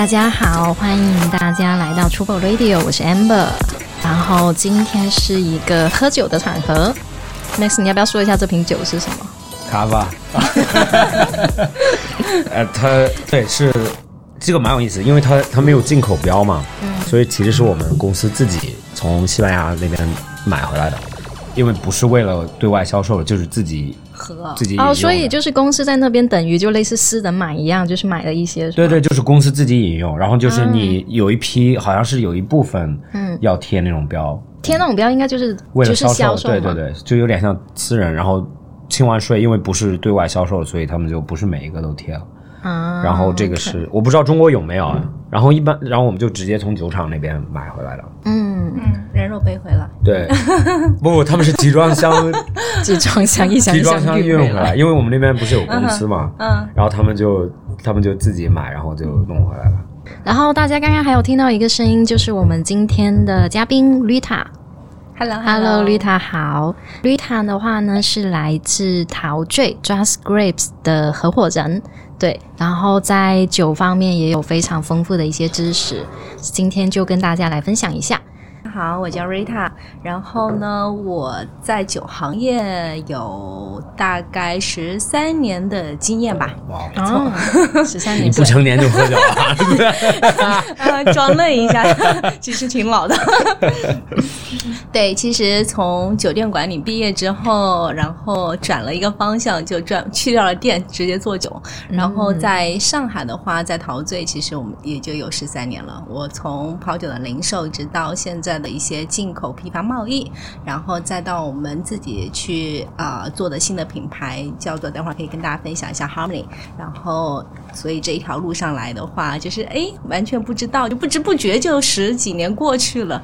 大家好，欢迎大家来到 Trouble Radio，我是 Amber。然后今天是一个喝酒的场合，Max，你要不要说一下这瓶酒是什么？卡巴，呃，它对是这个蛮有意思，因为它它没有进口标嘛，嗯，所以其实是我们公司自己从西班牙那边买回来的，因为不是为了对外销售，就是自己喝自己哦，饮用的。所以就是公司在那边等于就类似私人买一样，就是买了一些，对对，就是公司自己引用，然后就是你有一批，好像是有一部分，嗯。要贴那种标，贴那种标应该就是就是为了销销售，对对对，就有点像私人，然后清完税，因为不是对外销售，所以他们就不是每一个都贴了。啊，然后这个是我不知道中国有没有啊，然后一般，然后我们就直接从酒厂那边买回来了。嗯，嗯，人肉背回来。对，不不，他们是集装箱 集装箱一箱一集装箱运运回来，因为我们那边不是有公司嘛，嗯，然后他们就他们就自己买，然后就弄回来了。然后大家刚刚还有听到一个声音，就是我们今天的嘉宾 Rita。Hello Hello，Rita 好。Rita 的话呢是来自陶醉 Just Grapes 的合伙人，对，然后在酒方面也有非常丰富的一些知识，今天就跟大家来分享一下。好，我叫 Rita。然后呢，我在酒行业有大概十三年的经验吧。哇，哦，十三 年你不成年就喝酒了？呃，装嫩一下，其实挺老的。对，其实从酒店管理毕业之后，然后转了一个方向，就转去掉了店，直接做酒。然后在上海的话，在陶醉，其实我们也就有十三年了。我从跑酒的零售，直到现在的一些进口批发贸易，然后再到我们自己去啊、呃做的新的品牌，叫做等会儿可以跟大家分享一下 Harmony。然后，所以这一条路上来的话，就是哎，完全不知道，就不知不觉就十几年过去了。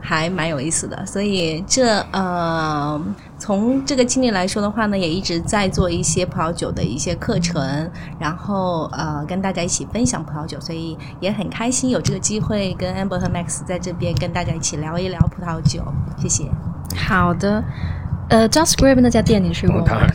还蛮有意思的，所以这呃，从这个经历来说的话呢，也一直在做一些葡萄酒的一些课程，然后呃，跟大家一起分享葡萄酒，所以也很开心有这个机会跟 Amber 和 Max 在这边跟大家一起聊一聊葡萄酒，谢谢。好的，呃，Just Grape 那家店你去过吗？当然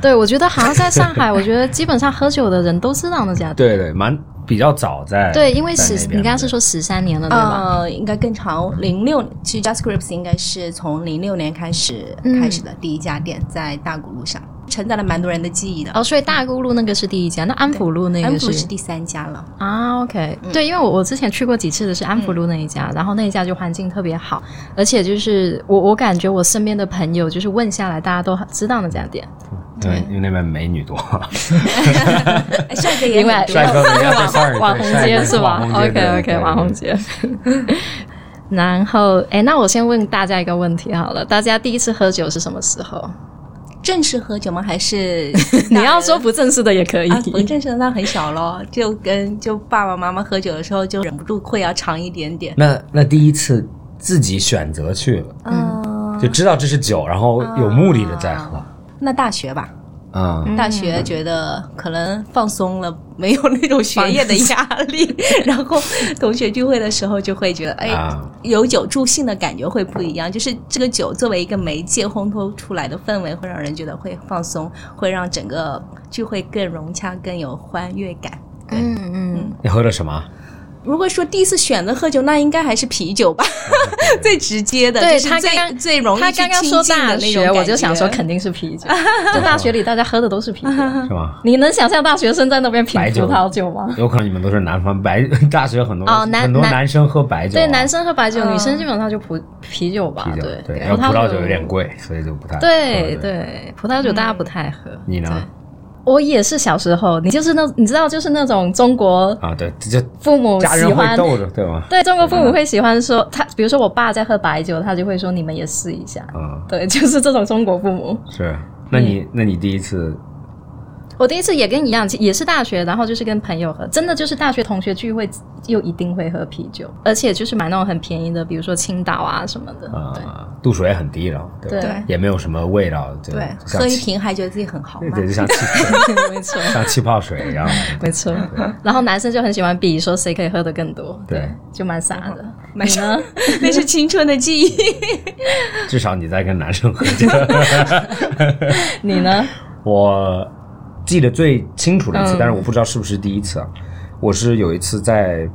对，我觉得好像在上海，我觉得基本上喝酒的人都知道那家店。对对，蛮比较早在对，因为十，你刚刚是说十三年了，对吧？呃，应该更长，零六，其实 Jascrips 应该是从零六年开始、嗯。开始的第一家店，在大谷路上，承载了蛮多人的记忆的。哦，所以大沽路那个是第一家，那安福路那个安福是第三家了。啊，OK，、对，因为我我之前去过几次的是安福路那一家，然后那一家就环境特别好，而且就是我我感觉我身边的朋友就是问下来，大家都知道那家店，对，因为那边美女多，哎 帅哥也因为帅哥网红街是吧？OK OK，网红。街。然后，哎，那我先问大家一个问题好了，大家第一次喝酒是什么时候？正式喝酒吗？还是 你要说不正式的也可以。啊，不正式的那很小咯，就跟就爸爸妈妈喝酒的时候，就忍不住会要尝一点点。那那第一次自己选择去了，嗯，就知道这是酒，然后有目的的在喝。那大学吧，嗯，大学觉得可能放松了，没有那种学业的压力，然后同学聚会的时候就会觉得，哎，啊有酒助兴的感觉会不一样。就是这个酒作为一个媒介烘托出来的氛围，会让人觉得会放松，会让整个聚会更融洽、更有欢悦感。嗯嗯，你喝了什么？如果说第一次选择喝酒，那应该还是啤酒吧，最直接的，对就是最他刚刚最容易他刚刚说大去亲近的那学，种我就想说肯定是啤酒。就大学里大家喝的都是啤酒。是吗？你能想象大学生在那边品葡萄酒吗？有可能你们都是南方白 大学很多哦男很多男男生喝白酒啊，对，男生喝白酒，嗯女生基本上就葡啤酒吧。啤酒对，对，然后葡萄酒有点。贵，所以就不太对喝对，葡萄酒大家不太喝。你呢对？我也是小时候，你就是那，你知道，就是那种中国啊，对，就父母喜欢，对吗？对中国父母会喜欢说他，比如说我爸在喝白酒，他就会说你们也试一下。嗯，对，就是这种中国父母。是。那你那你第一次我第一次也跟你一样，也是大学，然后就是跟朋友喝，真的就是大学同学聚会又一定会喝啤酒，而且就是买那种很便宜的，比如说青岛啊什么的。对啊，度数也很低了，对吧，对也没有什么味道，就对，喝一瓶还觉得自己很豪迈对对，。就像气 没错，像气泡水一样，没错。然后男生就很喜欢比说谁可以喝的更多，对，就蛮傻的。蛮你呢？那是青春的记忆。至少你在跟男生喝酒。你呢？我记得最清楚的一次，嗯但是我不知道是不是第一次啊。我是有一次在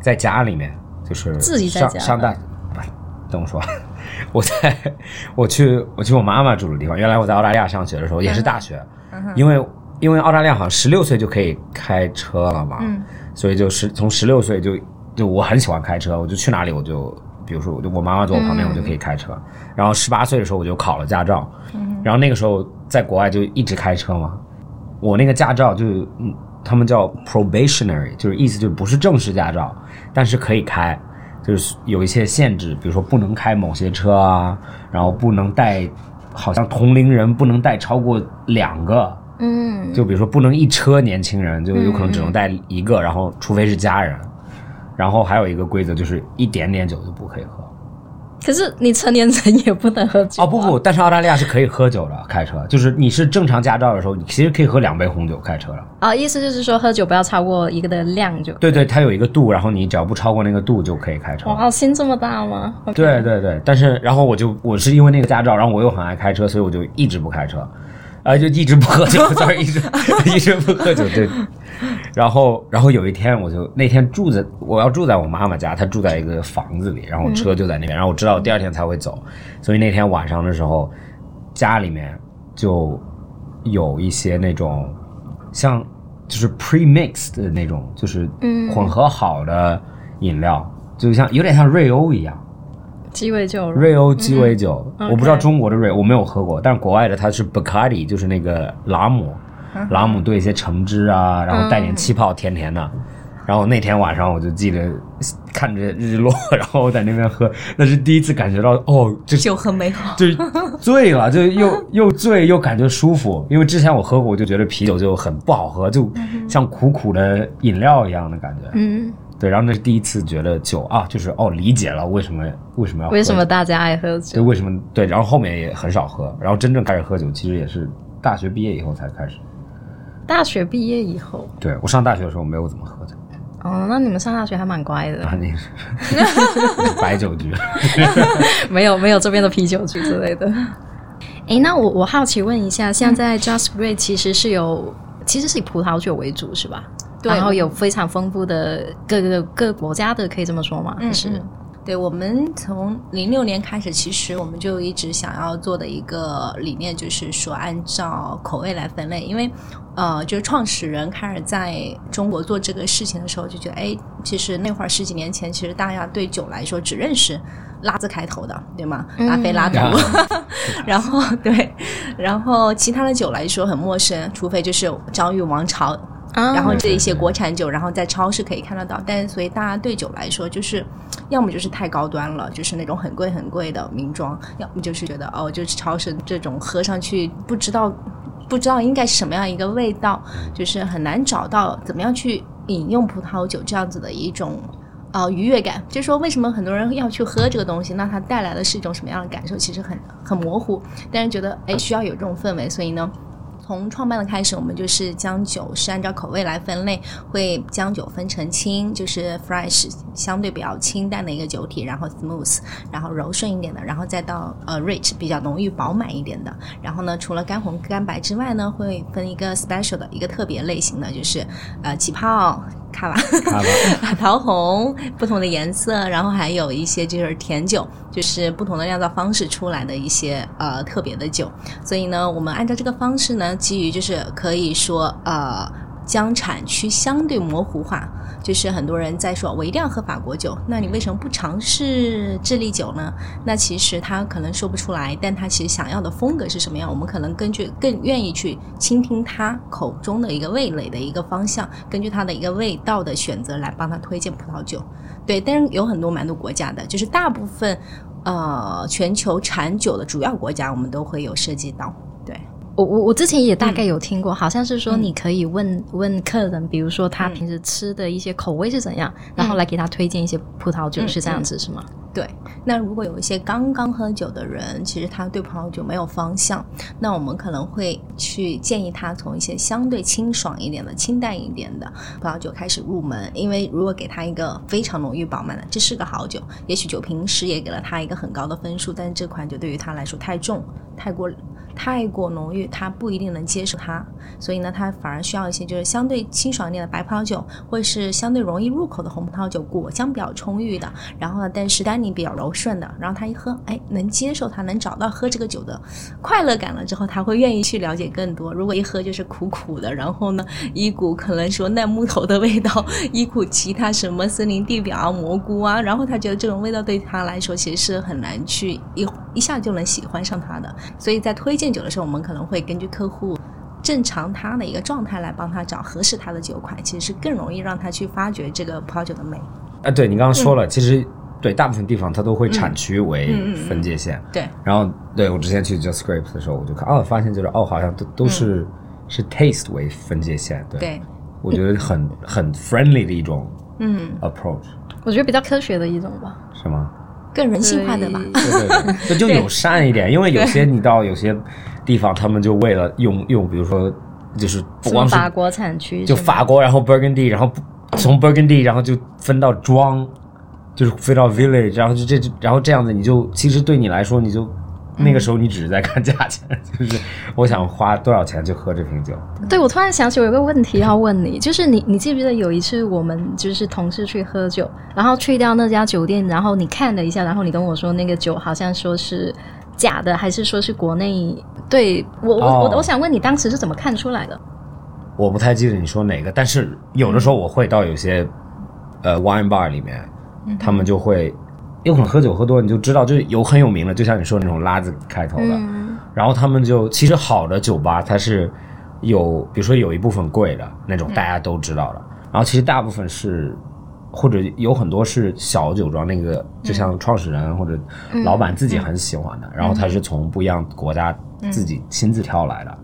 在家里面，就是自己在家上上大，等我说，我在我去我去我妈妈住的地方。原来我在澳大利亚上学的时候，也是大学，因为因为澳大利亚好像十六岁就可以开车了嘛，所以就是从十六岁就就我很喜欢开车，我就去哪里我就。比如说，我就我妈妈坐我旁边，我就可以开车。然后十八岁的时候我就考了驾照，然后那个时候在国外就一直开车嘛。我那个驾照就，嗯，他们叫 probationary，就是意思就是不是正式驾照，但是可以开，就是有一些限制，比如说不能开某些车啊，然后不能带，好像同龄人不能带超过两个，嗯，就比如说不能一车年轻人，就有可能只能带一个，然后除非是家人。然后还有一个规则就是一点点酒就不可以喝。可是你成年人也不能喝酒、哦不不，，但是澳大利亚是可以喝酒的，开车就是你是正常驾照的时候，你其实可以喝两杯红酒开车了。啊、意思就是说喝酒不要超过一个的量就。对对，它有一个度，然后你只要不超过那个度就可以开车。哇，心这么大吗对对对，但是然后我就我是因为那个驾照，然后我又很爱开车，所以我就一直不开车，啊、就一直不喝酒，sorry，一直一直不喝酒，对。然后然后有一天我就那天住在我要住在我妈妈家，她住在一个房子里，然后车就在那边，然后我知道我第二天才会走，所以那天晚上的时候，家里面就有一些那种像就是 pre-mixed 的那种，就是混合好的饮料，就像有点像瑞欧一样。鸡尾酒。瑞欧鸡尾酒，嗯我不知道中国的瑞，我没有喝过，但是国外的它是 Bacardi，就是那个朗姆，嗯朗姆兑一些橙汁啊，然后带点气泡，甜甜的。然后那天晚上我就记得看着日落，然后我在那边喝，那是第一次感觉到哦，这酒很美好。就醉了，就又 又醉又感觉舒服。因为之前我喝过，我就觉得啤酒就很不好喝，就像苦苦的饮料一样的感觉。嗯，对，然后那是第一次觉得酒啊，就是哦，理解了为什么为什么要喝为什么大家爱喝对，酒？为什么对？然后后面也很少喝，然后真正开始喝酒，其实也是大学毕业以后才开始。大学毕业以后，对我上大学的时候没有怎么喝酒，哦，那你们上大学还蛮乖的，啊，你是。白酒局。没有没有这边的啤酒局之类的。诶，那我我好奇问一下，现在 Just Great 其实是有其实是以葡萄酒为主是吧？对。然后有非常丰富的各个各国家的，可以这么说吗？还是？嗯。对我们从零六年开始，其实我们就一直想要做的一个理念，就是说按照口味来分类，因为呃，就是创始人开始在中国做这个事情的时候，就觉得哎，其实那会儿十几年前，其实大家对酒来说只认识拉字开头的，对吗？拉菲拉图，然后对，然后其他的酒来说很陌生，除非就是张裕王朝啊然后这一些国产酒，然后在超市可以看得到，但是所以大家对酒来说，就是要么就是太高端了，就是那种很贵很贵的名庄，要么就是觉得哦，就是超市这种喝上去不知道不知道应该是什么样一个味道，就是很难找到怎么样去饮用葡萄酒这样子的一种。呃，愉悦感，就是说为什么很多人要去喝这个东西，那它带来的是一种什么样的感受？其实很很模糊，但是觉得哎需要有这种氛围，所以呢，从创办的开始，我们就是将酒是按照口味来分类，会将酒分成轻，就是 fresh 相对比较清淡的一个酒体，然后 smooth，然后柔顺一点的，然后再到呃 rich 比较浓郁饱满一点的。然后呢，除了干红干白之外呢，会分一个 special 的一个特别类型的，就是呃起泡。卡瓦、卡拉 桃红不同的颜色，然后还有一些就是甜酒，就是不同的酿造方式出来的一些呃特别的酒。所以呢，我们按照这个方式呢，基于就是可以说呃将产区相对模糊化，就是很多人在说我一定要喝法国酒，那你为什么不尝试智利酒呢？那其实他可能说不出来，但他其实想要的风格是什么样，我们可能根据更愿意去倾听他口中的一个味蕾的一个方向，根据他的一个味道的选择来帮他推荐葡萄酒。对，但是有很多蛮多国家的，就是大部分呃全球产酒的主要国家，我们都会有涉及到。对，我我我之前也大概有听过，好像是说你可以问问客人，比如说他平时吃的一些口味是怎样，然后来给他推荐一些葡萄酒，是这样子是吗？对。那如果有一些刚刚喝酒的人，其实他对葡萄酒没有方向，那我们可能会去建议他从一些相对清爽一点的、清淡一点的葡萄酒开始入门，因为如果给他一个非常浓郁饱满的，这是个好酒，也许酒瓶师也给了他一个很高的分数，但是这款酒对于他来说太重，太过。太过浓郁，他不一定能接受它，所以呢，他反而需要一些就是相对清爽一点的白葡萄酒，或者是相对容易入口的红葡萄酒，果香比较充裕的，然后呢，但是单宁比较柔顺的，然后他一喝，哎，能接受它，能找到喝这个酒的快乐感了之后，他会愿意去了解更多。如果一喝就是苦苦的，然后呢，一股可能说烂木头的味道，一股其他什么森林地表啊、蘑菇啊，然后他觉得这种味道对他来说其实是很难去一一下就能喜欢上它的，所以在推荐。酒的时候，我们可能会根据客户正常他的一个状态来帮他找合适他的酒款，其实是更容易让他去发掘这个葡萄酒的美。啊，对你刚刚说了，其实对大部分地方它都会产区为分界线。对，然后对我之前去 Just Grapes 的时候，我就看哦，发现就是哦，好像都都是是 Taste 为分界线。对，我觉得很很 friendly 的一种嗯 approach。我觉得比较科学的一种吧。是吗？更人性化的吧，对对对，就友善一点，因为有些你到有些地方，他们就为了用用，比如说就是不光是法国产区，就法国，然后 Burgundy，然后从 Burgundy，然后就分到庄，就是分到 village，然后就这，然后这样子，你就其实对你来说，你就。那个时候你只是在看价钱，就是我想花多少钱去喝这瓶酒。对，我突然想起我有个问题要问你，就是你你记不记得有一次我们就是同事去喝酒，然后去掉那家酒店，然后你看了一下，然后你跟我说那个酒好像说是假的，还是说是国内？对我我我我想问你当时是怎么看出来的？我不太记得你说哪个，但是有的时候我会到有些呃 wine bar 里面，他们就会。有可能喝酒喝多，你就知道，就有很有名的，就像你说那种拉字开头的，然后他们就其实好的酒吧它是有，比如说有一部分贵的那种大家都知道的，然后其实大部分是或者有很多是小酒庄，那个就像创始人或者老板自己很喜欢的，然后他是从不一样国家自己亲自挑来的，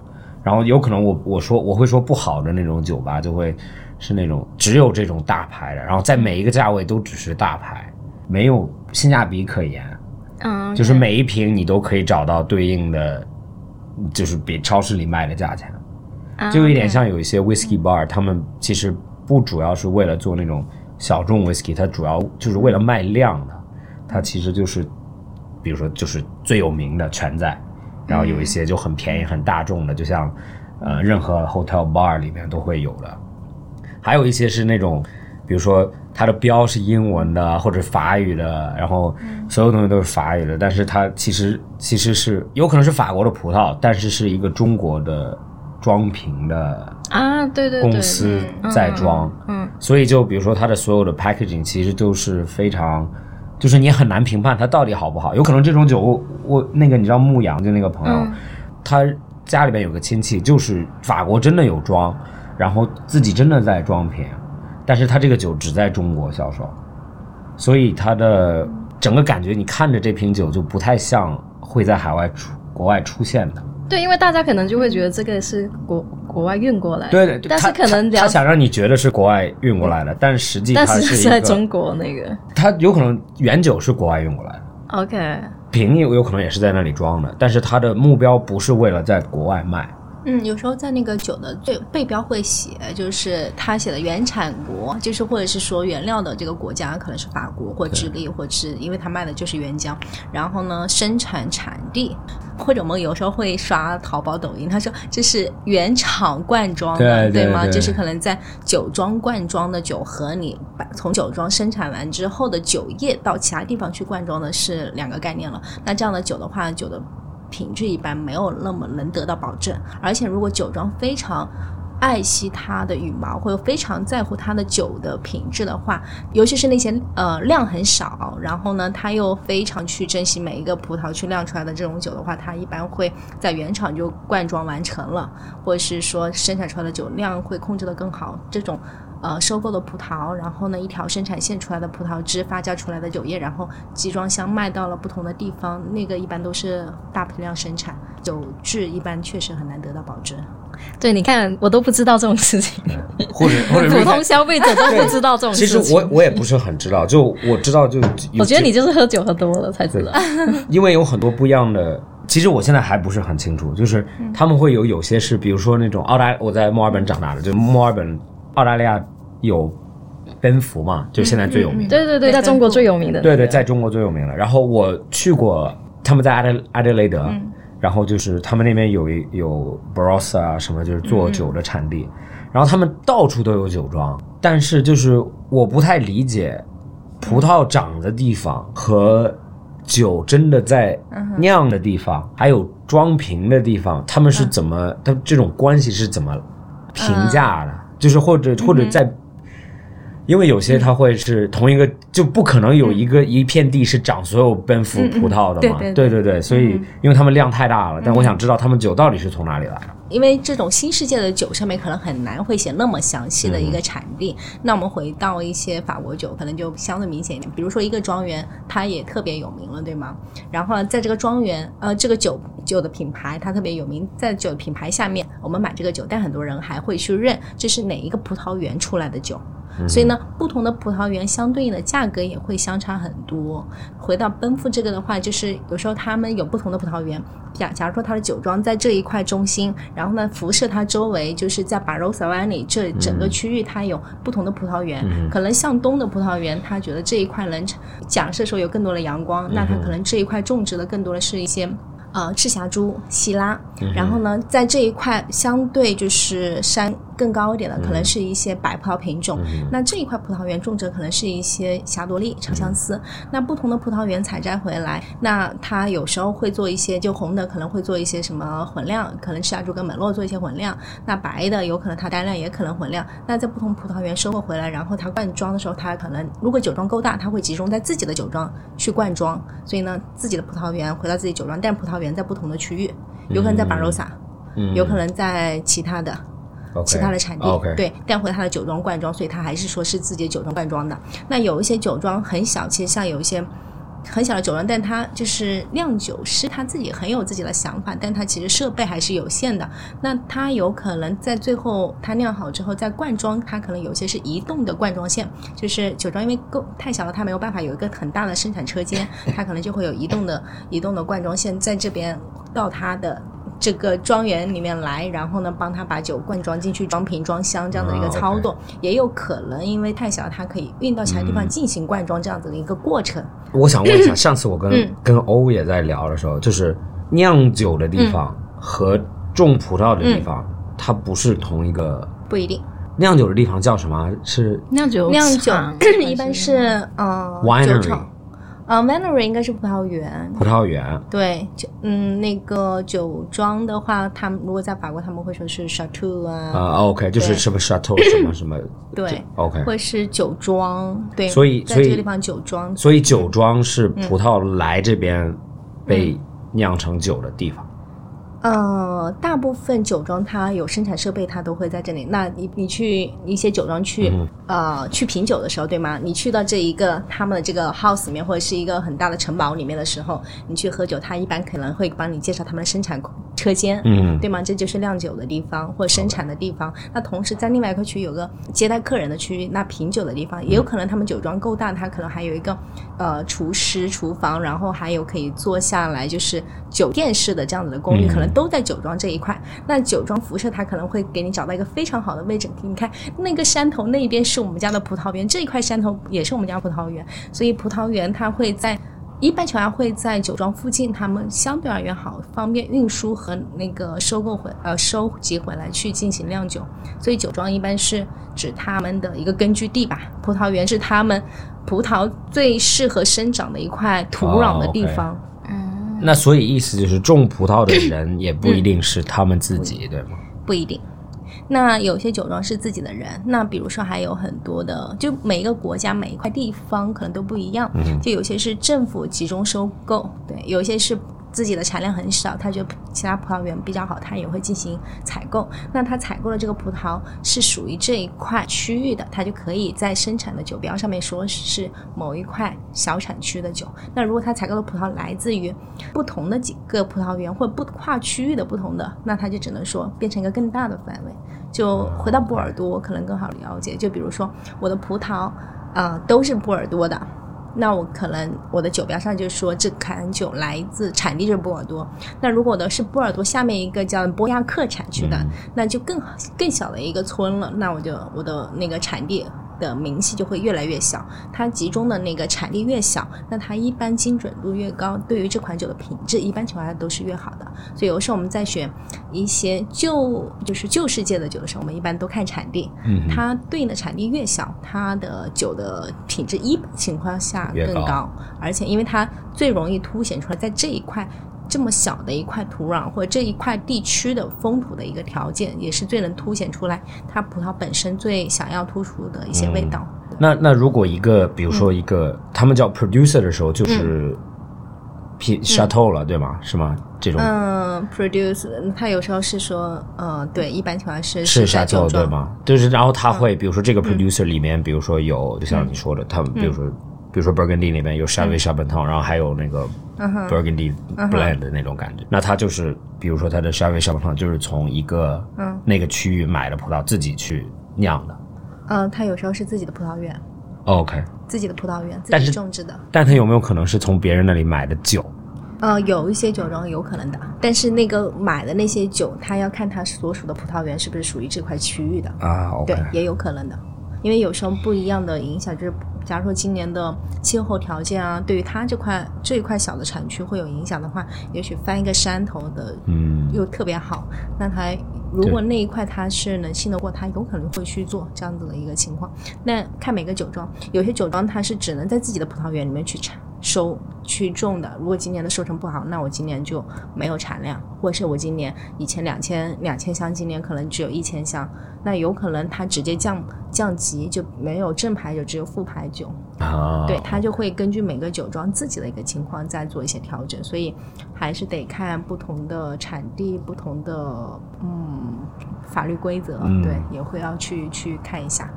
然后有可能我我说我会说不好的那种酒吧就会是那种只有这种大牌的，然后在每一个价位都只是大牌。没有性价比可言，嗯，就是每一瓶你都可以找到对应的，就是比超市里卖的价钱，就有一点像有一些 whiskey bar，他们其实不主要是为了做那种小众 whiskey，它主要就是为了卖量的，它其实就是，比如说就是最有名的全在，然后有一些就很便宜很大众的，就像呃任何 hotel bar 里面都会有的，还有一些是那种，比如说。它的标是英文的或者法语的，然后所有东西都是法语的，但是它其实其实是有可能是法国的葡萄，但是是一个中国的装瓶的啊，对对公司在装，嗯，所以就比如说它的所有的 packaging 其实都是非常，就是你很难评判它到底好不好，有可能这种酒我我那个你知道牧羊就那个朋友，他家里边有个亲戚就是法国真的有装，然后自己真的在装瓶。但是它这个酒只在中国销售，所以它的整个感觉，你看着这瓶酒就不太像会在海外出国外出现的。对，因为大家可能就会觉得这个是国国外运过来的。对对，但是可能他想让你觉得是国外运过来的，但实际它是在中国那个。它有可能原酒是国外运过来的。OK。瓶有有可能也是在那里装的，但是它的目标不是为了在国外卖。嗯，有时候在那个酒的最背标会写，就是他写的原产国，就是或者是说原料的这个国家可能是法国或智利，或者是因为他卖的就是原浆。然后呢，生产产地，或者我们有时候会刷淘宝、抖音，他说这是原厂灌装的，对吗？就是可能在酒庄灌装的酒和你从酒庄生产完之后的酒液到其他地方去灌装的是两个概念了。那这样的酒的话，酒的。品质一般，没有那么能得到保证。而且，如果酒庄非常爱惜它的羽毛，或者非常在乎它的酒的品质的话，尤其是那些呃量很少，然后呢，他又非常去珍惜每一个葡萄去酿出来的这种酒的话，他一般会在原厂就灌装完成了，或者是说生产出来的酒量会控制的更好。这种呃收购的葡萄，然后呢一条生产线出来的葡萄汁发酵出来的酒液，然后集装箱卖到了不同的地方，那个一般都是大批量生产，酒质一般确实很难得到保证。对，你看我都不知道这种事情，或者或者 普通消费者都不知道这种其事情。其实我我也不是很知道，就我知道就有 我觉得你就是喝酒喝多了才知道。因为有很多不一样的，其实我现在还不是很清楚，就是他们会有有些是，比如说那种澳大，我在墨尔本长大的，就墨尔本澳大利亚有奔福嘛，就现在最有名的，对对对，在中国最有名的。对对，在中国最有名的。然后我去过，他们在阿德阿德雷德，然后就是他们那边有一有 Barossa 啊什么，就是做酒的产地，然后他们到处都有酒庄，但是就是我不太理解葡萄长的地方和酒真的在酿的地方，还有装瓶的地方，他们是怎么，他这种关系是怎么评价的？就是或者或者在。因为有些它会是同一个，就不可能有一个一片地是长所有奔富葡萄的嘛？对对对对，所以因为他们量太大了，但我想知道他们酒到底是从哪里来的。因为这种新世界的酒上面可能很难会写那么详细的一个产地。那我们回到一些法国酒，可能就相对明显一点。比如说一个庄园，它也特别有名了，对吗？然后，在这个庄园，呃，这个酒酒的品牌它特别有名，在酒品牌下面，我们买这个酒，但很多人还会去认这是哪一个葡萄园出来的酒。所以呢，不同的葡萄园相对应的价格也会相差很多。回到奔赴这个的话，就是有时候他们有不同的葡萄园，假假如说它的酒庄在这一块中心，然后呢辐射它周围，就是在 Barossa Valley 这整个区域，它有不同的葡萄园。可能向东的葡萄园，他觉得这一块能假设说有更多的阳光，那它可能这一块种植的更多的是一些。呃，赤霞珠、希拉，然后呢，在这一块相对就是山更高一点的，可能是一些白葡萄品种。那这一块葡萄园种植可能是一些霞多丽、长相思。那不同的葡萄园采摘回来，那它有时候会做一些，就红的可能会做一些什么混酿，可能赤霞珠跟美洛做一些混酿。那白的有可能它单量也可能混酿。那在不同葡萄园收获回来，然后它灌装的时候，它可能如果酒庄够大，它会集中在自己的酒庄去灌装。所以呢，自己的葡萄园回到自己酒庄，但葡萄园在不同的区域，有可能在巴罗萨，有可能在其他的其他的产地对，带回他的酒庄灌装，所以他还是说是自己的酒庄灌装的。那有一些酒庄很小，其实像有一些很小的酒庄，但他就是酿酒师他自己很有自己的想法，但他其实设备还是有限的。那他有可能在最后他酿好之后再灌装，他可能有些是移动的灌装线，就是酒庄因为够太小了，他没有办法有一个很大的生产车间，他可能就会有移动的移动的灌装线在这边到他的。这个庄园里面来，然后呢，帮他把酒灌装进去，装瓶装箱这样的一个啊操作，也有可能因为太小，它可以运到其他地方进行灌装这样子的一个过程。我想问一下，上次我跟、嗯跟欧也在聊的时候，就是酿酒的地方和种葡萄的地方，它不是同一个。不一定，酿酒的地方叫什么？是酿酒酿酒厂 一般是呃 Winery 酒厂，呃 winery 应该是葡萄园。葡萄园。对，就嗯，那个酒庄的话，他们如果在法国，他们会说是 chateau 啊，啊、o k 就是对什么 chateau 什么什么。对，，OK。会是酒庄，对，所以所以在这个地方酒庄，所以酒庄是葡萄来这边被酿成酒的地方。呃，大部分酒庄它有生产设备，它都会在这里。那你你去一些酒庄去、呃去品酒的时候，对吗？你去到这一个他们的这个 house 里面，或者是一个很大的城堡里面的时候，你去喝酒，他一般可能会帮你介绍他们的生产车间，嗯对吗？这就是酿酒的地方或者生产的地方。那同时在另外一个区域有个接待客人的区域，那品酒的地方也有可能他们酒庄够大，它可能还有一个呃厨师、厨房，然后还有可以坐下来就是酒店式的这样子的公寓，嗯可能都在酒庄这一块。那酒庄辐射它可能会给你找到一个非常好的位置。你看那个山头那边是我们家的葡萄园，这一块山头也是我们家葡萄园，所以葡萄园它会在。一般情况下会在酒庄附近，他们相对而言好，方便运输和那个收购回呃收集回来去进行酿酒，所以酒庄一般是指他们的一个根据地吧。葡萄园是他们葡萄最适合生长的一块土壤的地方。那所以意思就是种葡萄的人也不一定是他们自己，对吗？不一定。那有些酒庄是自己的人，那比如说还有很多的，就每一个国家每一块地方可能都不一样，就有些是政府集中收购，对，有些是自己的产量很少，他觉得其他葡萄园比较好，他也会进行采购。那他采购的这个葡萄是属于这一块区域的，他就可以在生产的酒标上面说是某一块小产区的酒。那如果他采购的葡萄来自于不同的几个葡萄园或不跨区域的不同的，那他就只能说变成一个更大的范围。就回到波尔多可能更好了解，就比如说我的葡萄，呃，都是波尔多的。那我可能我的酒标上就说这款酒来自产地是波尔多。那如果的是波尔多下面一个叫波亚克产区的，那就更更小的一个村了。那我就我的那个产地。的明细就会越来越小，它集中的那个产地越小，那它一般精准度越高，对于这款酒的品质，一般情况下都是越好的。所以有时候我们在选一些旧就是旧世界的酒的时候，我们一般都看产地，嗯，它对应的产地越小，它的酒的品质一般情况下更高，而且因为它最容易凸显出来在这一块。这么小的一块土壤或者这一块地区的风土的一个条件，也是最能凸显出来它葡萄本身最想要突出的一些味道。那那如果一个，比如说一个，他们叫 producer 的时候，就是 P chateau 了，对吗？是吗？这种嗯，produce，他有时候是说，呃，对，一般情况是是 chateau 对吗？就是然后他会，比如说这个 producer 里面，比如说有，就像你说的，他们比如说。比如说 Burgundy 那边有 c h a v y Chabanton，然后还有那个 Burgundy Blend 的那种感觉。那它就是，比如说它的 c h a v y Chabanton 就是从一个那个区域买的葡萄自己去酿的。嗯，它有时候是自己的葡萄园。OK。自己的葡萄园，自己种植的。但它有没有可能是从别人那里买的酒？呃，有一些酒庄有可能的，但是那个买的那些酒，他要看他所属的葡萄园是不是属于这块区域的啊。对，也有可能的，因为有时候不一样的影响就是。假如说今年的气候条件啊，对于它这块这一块小的产区会有影响的话，也许翻一个山头的，嗯，又特别好。那它如果那一块它是能信得过，它有可能会去做这样子的一个情况。那看每个酒庄，有些酒庄它是只能在自己的葡萄园里面去产。收去种的，如果今年的收成不好，那我今年就没有产量，或者是我今年以前两千两千箱，今年可能只有一千箱，那有可能它直接降降级，就没有正牌酒，只有副牌酒。啊，对，它就会根据每个酒庄自己的一个情况再做一些调整，所以还是得看不同的产地、不同的嗯法律规则，对，也会要去去看一下。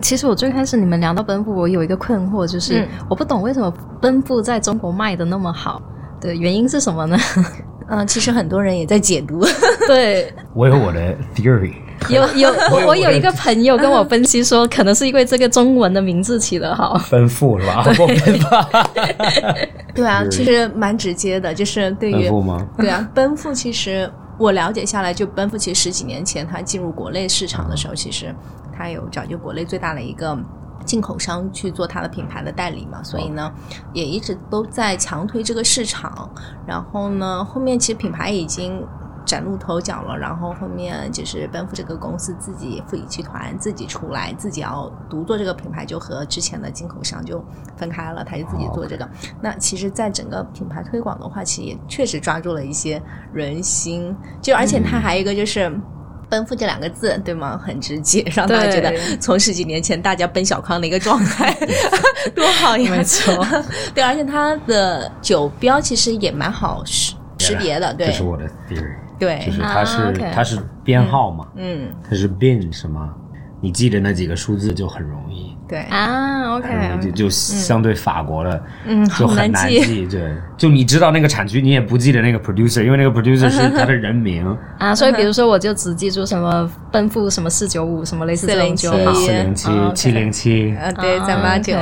其实我最开始你们聊到奔赴，我有一个困惑，就是我不懂为什么奔赴在中国卖的那么好，对，原因是什么呢？嗯，其实很多人也在解读。对，我有我的 theory。有有，我我有一个朋友跟我分析说，可能是因为这个中文的名字起的好，奔赴是吧？对啊，其实蛮直接的，就是对于奔赴吗？对啊，奔赴其实我了解下来，就奔富其实十几年前它进入国内市场的时候，其实。他有找就国内最大的一个进口商去做他的品牌的代理嘛，所以呢，也一直都在强推这个市场。然后呢，后面其实品牌已经崭露头角了。然后后面就是奔赴这个公司自己富乙集团自己出来，自己要独做这个品牌，就和之前的进口商就分开了，他就自己做这个。那其实，在整个品牌推广的话，其实也确实抓住了一些人心。就而且他还有一个就是。奔赴这两个字，对吗？很直接，让大家觉得从十几年前大家奔小康的一个状态 多好呀！没错，对，而且它的酒标其实也蛮好识识别的，对。这是我的 theory，对，就是它是它是编号嘛，嗯，它是 bin 什么？你记得那几个数字就很容易。对啊，OK，就就相对法国的，嗯，就很难记。对，就你知道那个产区，你也不记得那个 producer，因为那个 producer 是他的人名啊。所以比如说，我就只记住什么奔赴什么四九五什么类似这种就好，四零七七零七，呃，对，三八九。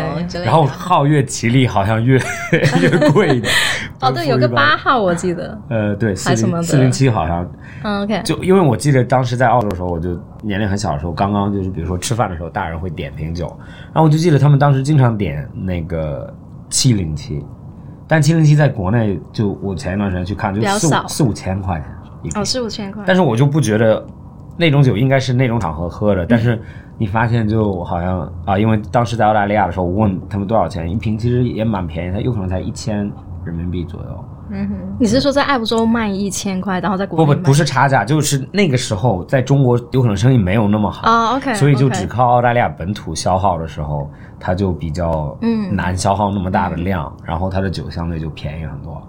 然后号越吉利，好像越 越贵一点。哦，对，有个八号我记得。呃，对，四零四零七好像。嗯，OK。就因为我记得当时在澳洲的时候，我就年龄很小的时候，刚刚就是比如说吃饭的时候，大人会点瓶酒。然后我就记得他们当时经常点那个七零七，但七零七在国内就我前一段时间去看就四四五千块钱一瓶，哦四五千块。但是我就不觉得那种酒应该是那种场合喝的。但是你发现就好像啊，因为当时在澳大利亚的时候，我问他们多少钱一瓶，其实也蛮便宜，它有可能才一千人民币左右。嗯哼，你是说在澳洲卖一千块，然后在国不不不是差价，就是那个时候在中国有可能生意没有那么好。啊，OK，所以就只靠澳大利亚本土消耗的时候，它就比较嗯。难消耗那么大的量，然后它的酒相对就便宜很多。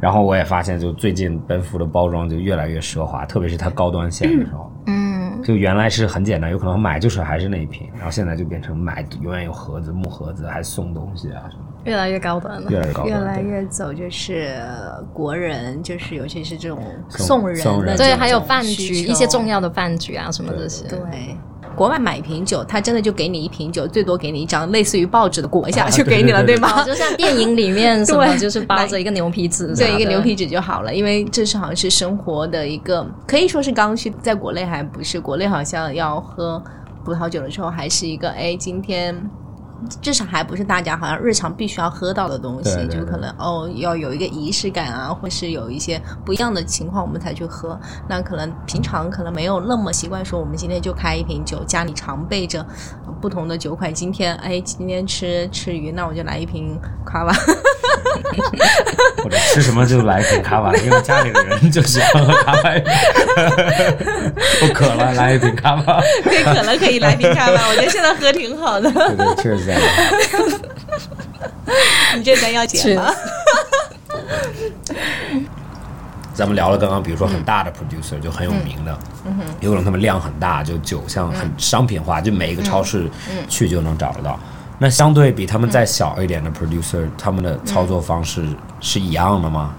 然后我也发现，就最近奔富的包装就越来越奢华，特别是它高端线的时候，嗯，就原来是很简单，有可能买就是还是那一瓶，然后现在就变成买永远有盒子、木盒子，还送东西啊什么，越来越高端了。越来越高端。越来越走就是国人，就是尤其是这种送送人送人的对，还有饭局，一些重要的饭局啊，什么这些。对。国外买一瓶酒，他真的就给你一瓶酒，最多给你一张类似于报纸的裹一下就给你了，对对对吗？哦就像电影里面 什么，对就是包着一个牛皮纸，对，一个牛皮。纸就好了，因为这是好像是生活的一个，可以说是刚需，在国内还不是，国内好像要喝葡萄酒的时候，还是一个哎，今天至少还不是大家好像日常必须要喝到的东西，对对对就可能哦要有一个仪式感啊，或是有一些不一样的情况，我们才去喝。那可能平常可能没有那么习惯说，我们今天就开一瓶酒，家里常备着呃不同的酒款。今天哎，今天吃吃鱼，那我就来一瓶卡瓦。或者吃什么就来一瓶卡瓦，因为家里的人就喜欢喝卡瓦。我渴了，来一瓶卡瓦。对，渴了可以来瓶看吧，我觉得现在喝挺好的。对对，cheers 在 你这单要减吗？咱们聊了刚刚，比如说很大的 producer 就很有名的，有可能他们量很大，就酒像很商品化，就每一个超市去就能找得到。那相对比他们再小一点的 producer，他们的操作方式是一样的吗？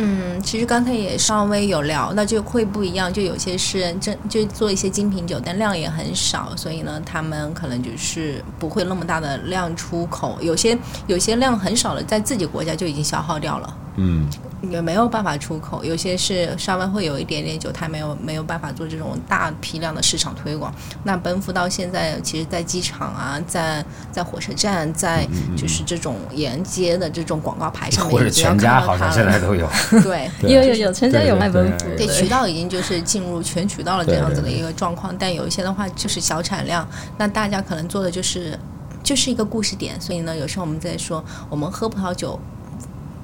嗯，其实刚才也稍微有聊，那就会不一样，就有些是真就做一些精品酒，但量也很少，所以呢，他们可能就是不会那么大的量出口，有些有些量很少的，在自己国家就已经消耗掉了。嗯，也没有办法出口，有些是稍微会有一点点酒，它没有没有办法做这种大批量的市场推广。那奔赴到现在，其实，在机场啊，在在火车站，在就是这种沿街的这种广告牌上面，或者已经要全家好像现在都有。对。对有有有，全家有卖奔赴，对对渠道已经就是进入全渠道了这样子的一个状况，但有一些的话就是小产量，那大家可能做的就是就是一个故事点，所以呢，有时候我们在说我们喝葡萄酒。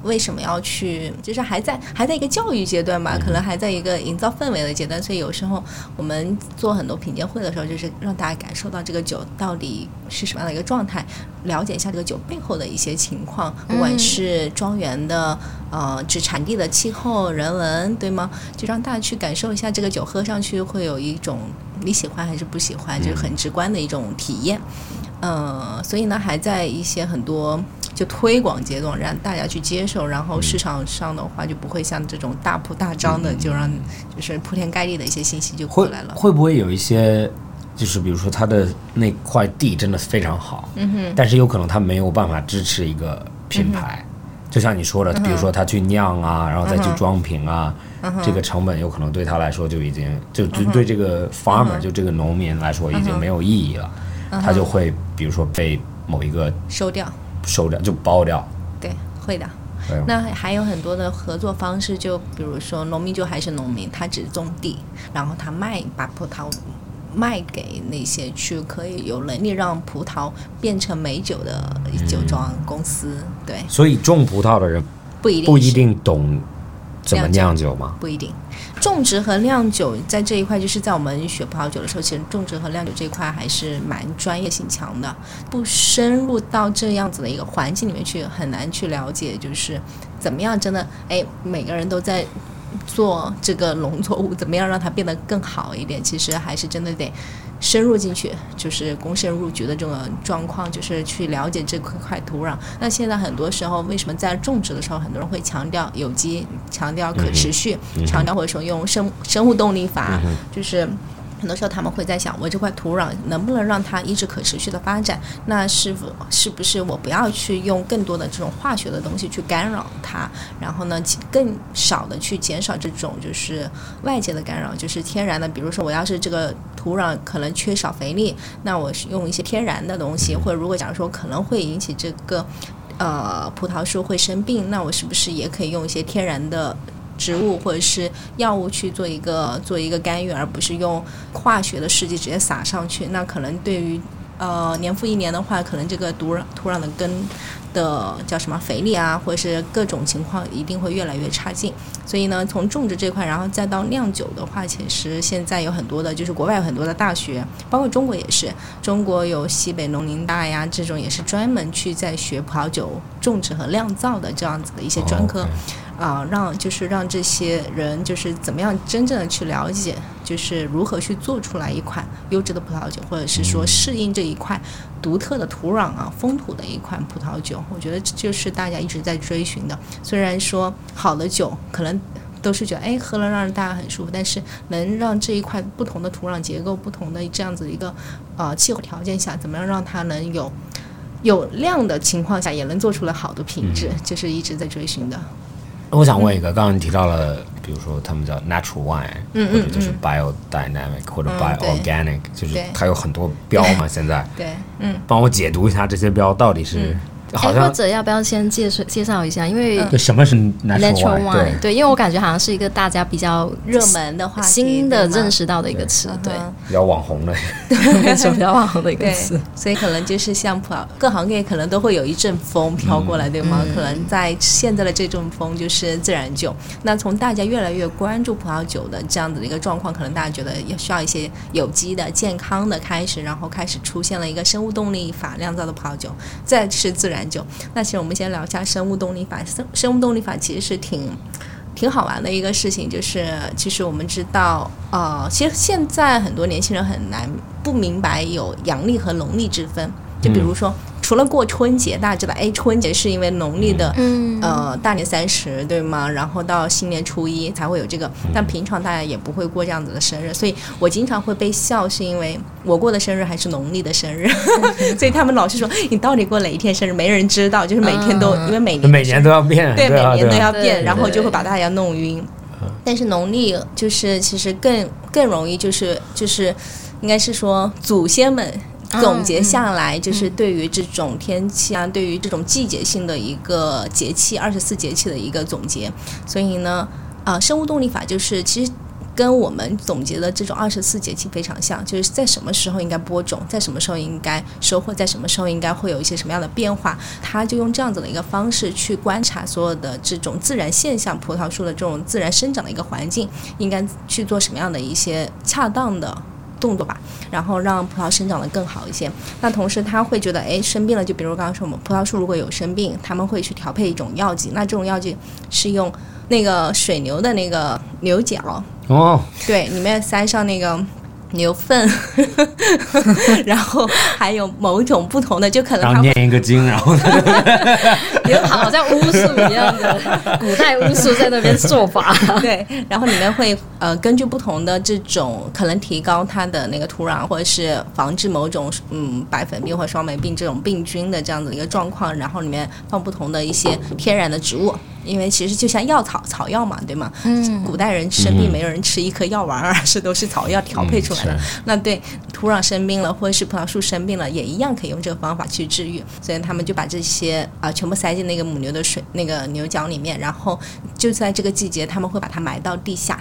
为什么要去？就是还在还在一个教育阶段吧，可能还在一个营造氛围的阶段，所以有时候我们做很多品鉴会的时候，就是让大家感受到这个酒到底是什么样的一个状态，了解一下这个酒背后的一些情况，不管是庄园的呃指产地的气候、人文，对吗？就让大家去感受一下这个酒，喝上去会有一种你喜欢还是不喜欢，就是很直观的一种体验。呃，所以呢，还在一些很多就推广阶段，让大家去接受，然后市场上的话就不会像这种大铺大张的，就让就是铺天盖地的一些信息就过来了。会不会有一些，就是比如说他的那块地真的非常好，嗯哼，但是有可能他没有办法支持一个品牌，就像你说的，比如说他去酿啊，然后再去装瓶啊，这个成本有可能对他来说就已经就就对这个 farmer、就这个农民来说已经没有意义了，他就会比如说被某一个收掉，收掉就包掉，对，会的。那还有很多的合作方式，就比如说农民就还是农民，他只种地，然后他卖把葡萄卖给那些去可以有能力让葡萄变成美酒的酒庄公司，对，所以种葡萄的人不一定不一定懂怎么酿酒吗？不一定。种植和酿酒在这一块，就是在我们学葡萄酒的时候，其实种植和酿酒这一块还是蛮专业性强的，不深入到这样子的一个环境里面去，很难去了解，就是怎么样真的，哎，每个人都在做这个农作物，怎么样让它变得更好一点，其实还是真的得。深入进去，就是躬身入局的这种状况，就是去了解这块土壤。那现在很多时候，为什么在种植的时候，很多人会强调有机，强调可持续，强调或者说用生生物动力法，就是。很多时候他们会在想，我这块土壤能不能让它一直可持续的发展？那是否是不是我不要去用更多的这种化学的东西去干扰它？然后呢，更少的去减少这种就是外界的干扰，就是天然的。比如说，我要是这个土壤可能缺少肥力，那我是用一些天然的东西，或者如果假如说可能会引起这个呃葡萄树会生病，那我是不是也可以用一些天然的？植物或者是药物去做一个做一个干预，而不是用化学的试剂直接撒上去。那可能对于呃年复一年的话，可能这个土壤土壤的根的叫什么肥力啊，或者是各种情况一定会越来越差劲。所以呢，从种植这块，然后再到酿酒的话，其实现在有很多的，就是国外有很多的大学，包括中国也是，中国有西北农林大呀，这种也是专门去在学葡萄酒种植和酿造的这样子的一些专科。哦啊、让就是让这些人就是怎么样真正的去了解，就是如何去做出来一款优质的葡萄酒，或者是说适应这一块独特的土壤啊、风土的一款葡萄酒。我觉得这就是大家一直在追寻的。虽然说好的酒可能。都是觉得哎，喝了让大家很舒服，但是能让这一块不同的土壤结构、不同的这样子一个呃气候条件下，怎么样让它能有有量的情况下，也能做出来好的品质，就是一直在追寻的。我想问一个，刚刚你提到了，比如说他们叫 natural wine，嗯或者就是嗯 biodynamic 或者嗯对 bioorganic，就是它有很多 标嘛。现在对，嗯。帮我解读一下这些标到底是，或者要不要先介绍介绍一下？因为就什么是 natural wine？wine，对，因为我感觉好像是一个大家比较热门的话题新的认识到的一个词，对，嗯比较网红的。没错，比较网红的一个词。所以可能就是像葡萄各行各业可能都会有一阵风飘过来，对吗？可能在现在的这阵风就是自然酒。那从大家越来越关注葡萄酒的这样子的一个状况，可能大家觉得也需要一些有机的、健康的开始，然后开始出现了一个生物动力法酿造的葡萄酒，再是自然酒。那其实我们先聊一下生物动力法。生生物动力法其实是挺。挺好玩的一个事情，就是其实我们知道，呃，其实现在很多年轻人很难不明白有阳历和农历之分。就比如说，除了过春节，大家知道，哎，春节是因为农历的，嗯。呃，大年三十，对吗？然后到新年初一才会有这个，但平常大家也不会过这样子的生日，所以我经常会被笑，是因为我过的生日还是农历的生日，所以他们老是说你到底过哪一天生日，没人知道，就是每天都，因为每年每年都要变，对，对啊每年都要变，然后就会把大家弄晕。但是农历就是其实更更容易，就是就是应该是说祖先们。总结下来，就是对于这种天气啊，对于这种季节性的一个节气，二十四节气的一个总结。所以呢，啊、生物动力法就是其实跟我们总结的这种二十四节气非常像，就是在什么时候应该播种，在什么时候应该收获，在什么时候应该会有一些什么样的变化，他就用这样子的一个方式去观察所有的这种自然现象，葡萄树的这种自然生长的一个环境，应该去做什么样的一些恰当的。动作吧，然后让葡萄生长得更好一些。那同时他会觉得，哎，生病了，就比如刚刚说我们葡萄树如果有生病，他们会去调配一种药剂，那这种药剂是用那个水牛的那个牛角，哦，对，里面塞上那个牛粪，然后还有某种不同的，就可能然后它会念一个经，然后 有好像巫术一样的古代巫术在那边做法。对，然后里面会呃根据不同的这种可能提高它的那个土壤，或者是防治某种嗯白粉病或双霉病这种病菌的这样子的一个状况，然后里面放不同的一些天然的植物。因为其实就像药草草药嘛，对吗？嗯古代人生病没有人吃一颗药丸儿，而 是都是草药调配出来的。嗯那对土壤生病了，或者是葡萄树生病了，也一样可以用这个方法去治愈。所以他们就把这些啊、全部塞进那个母牛的水那个牛角里面，然后就在这个季节，他们会把它埋到地下，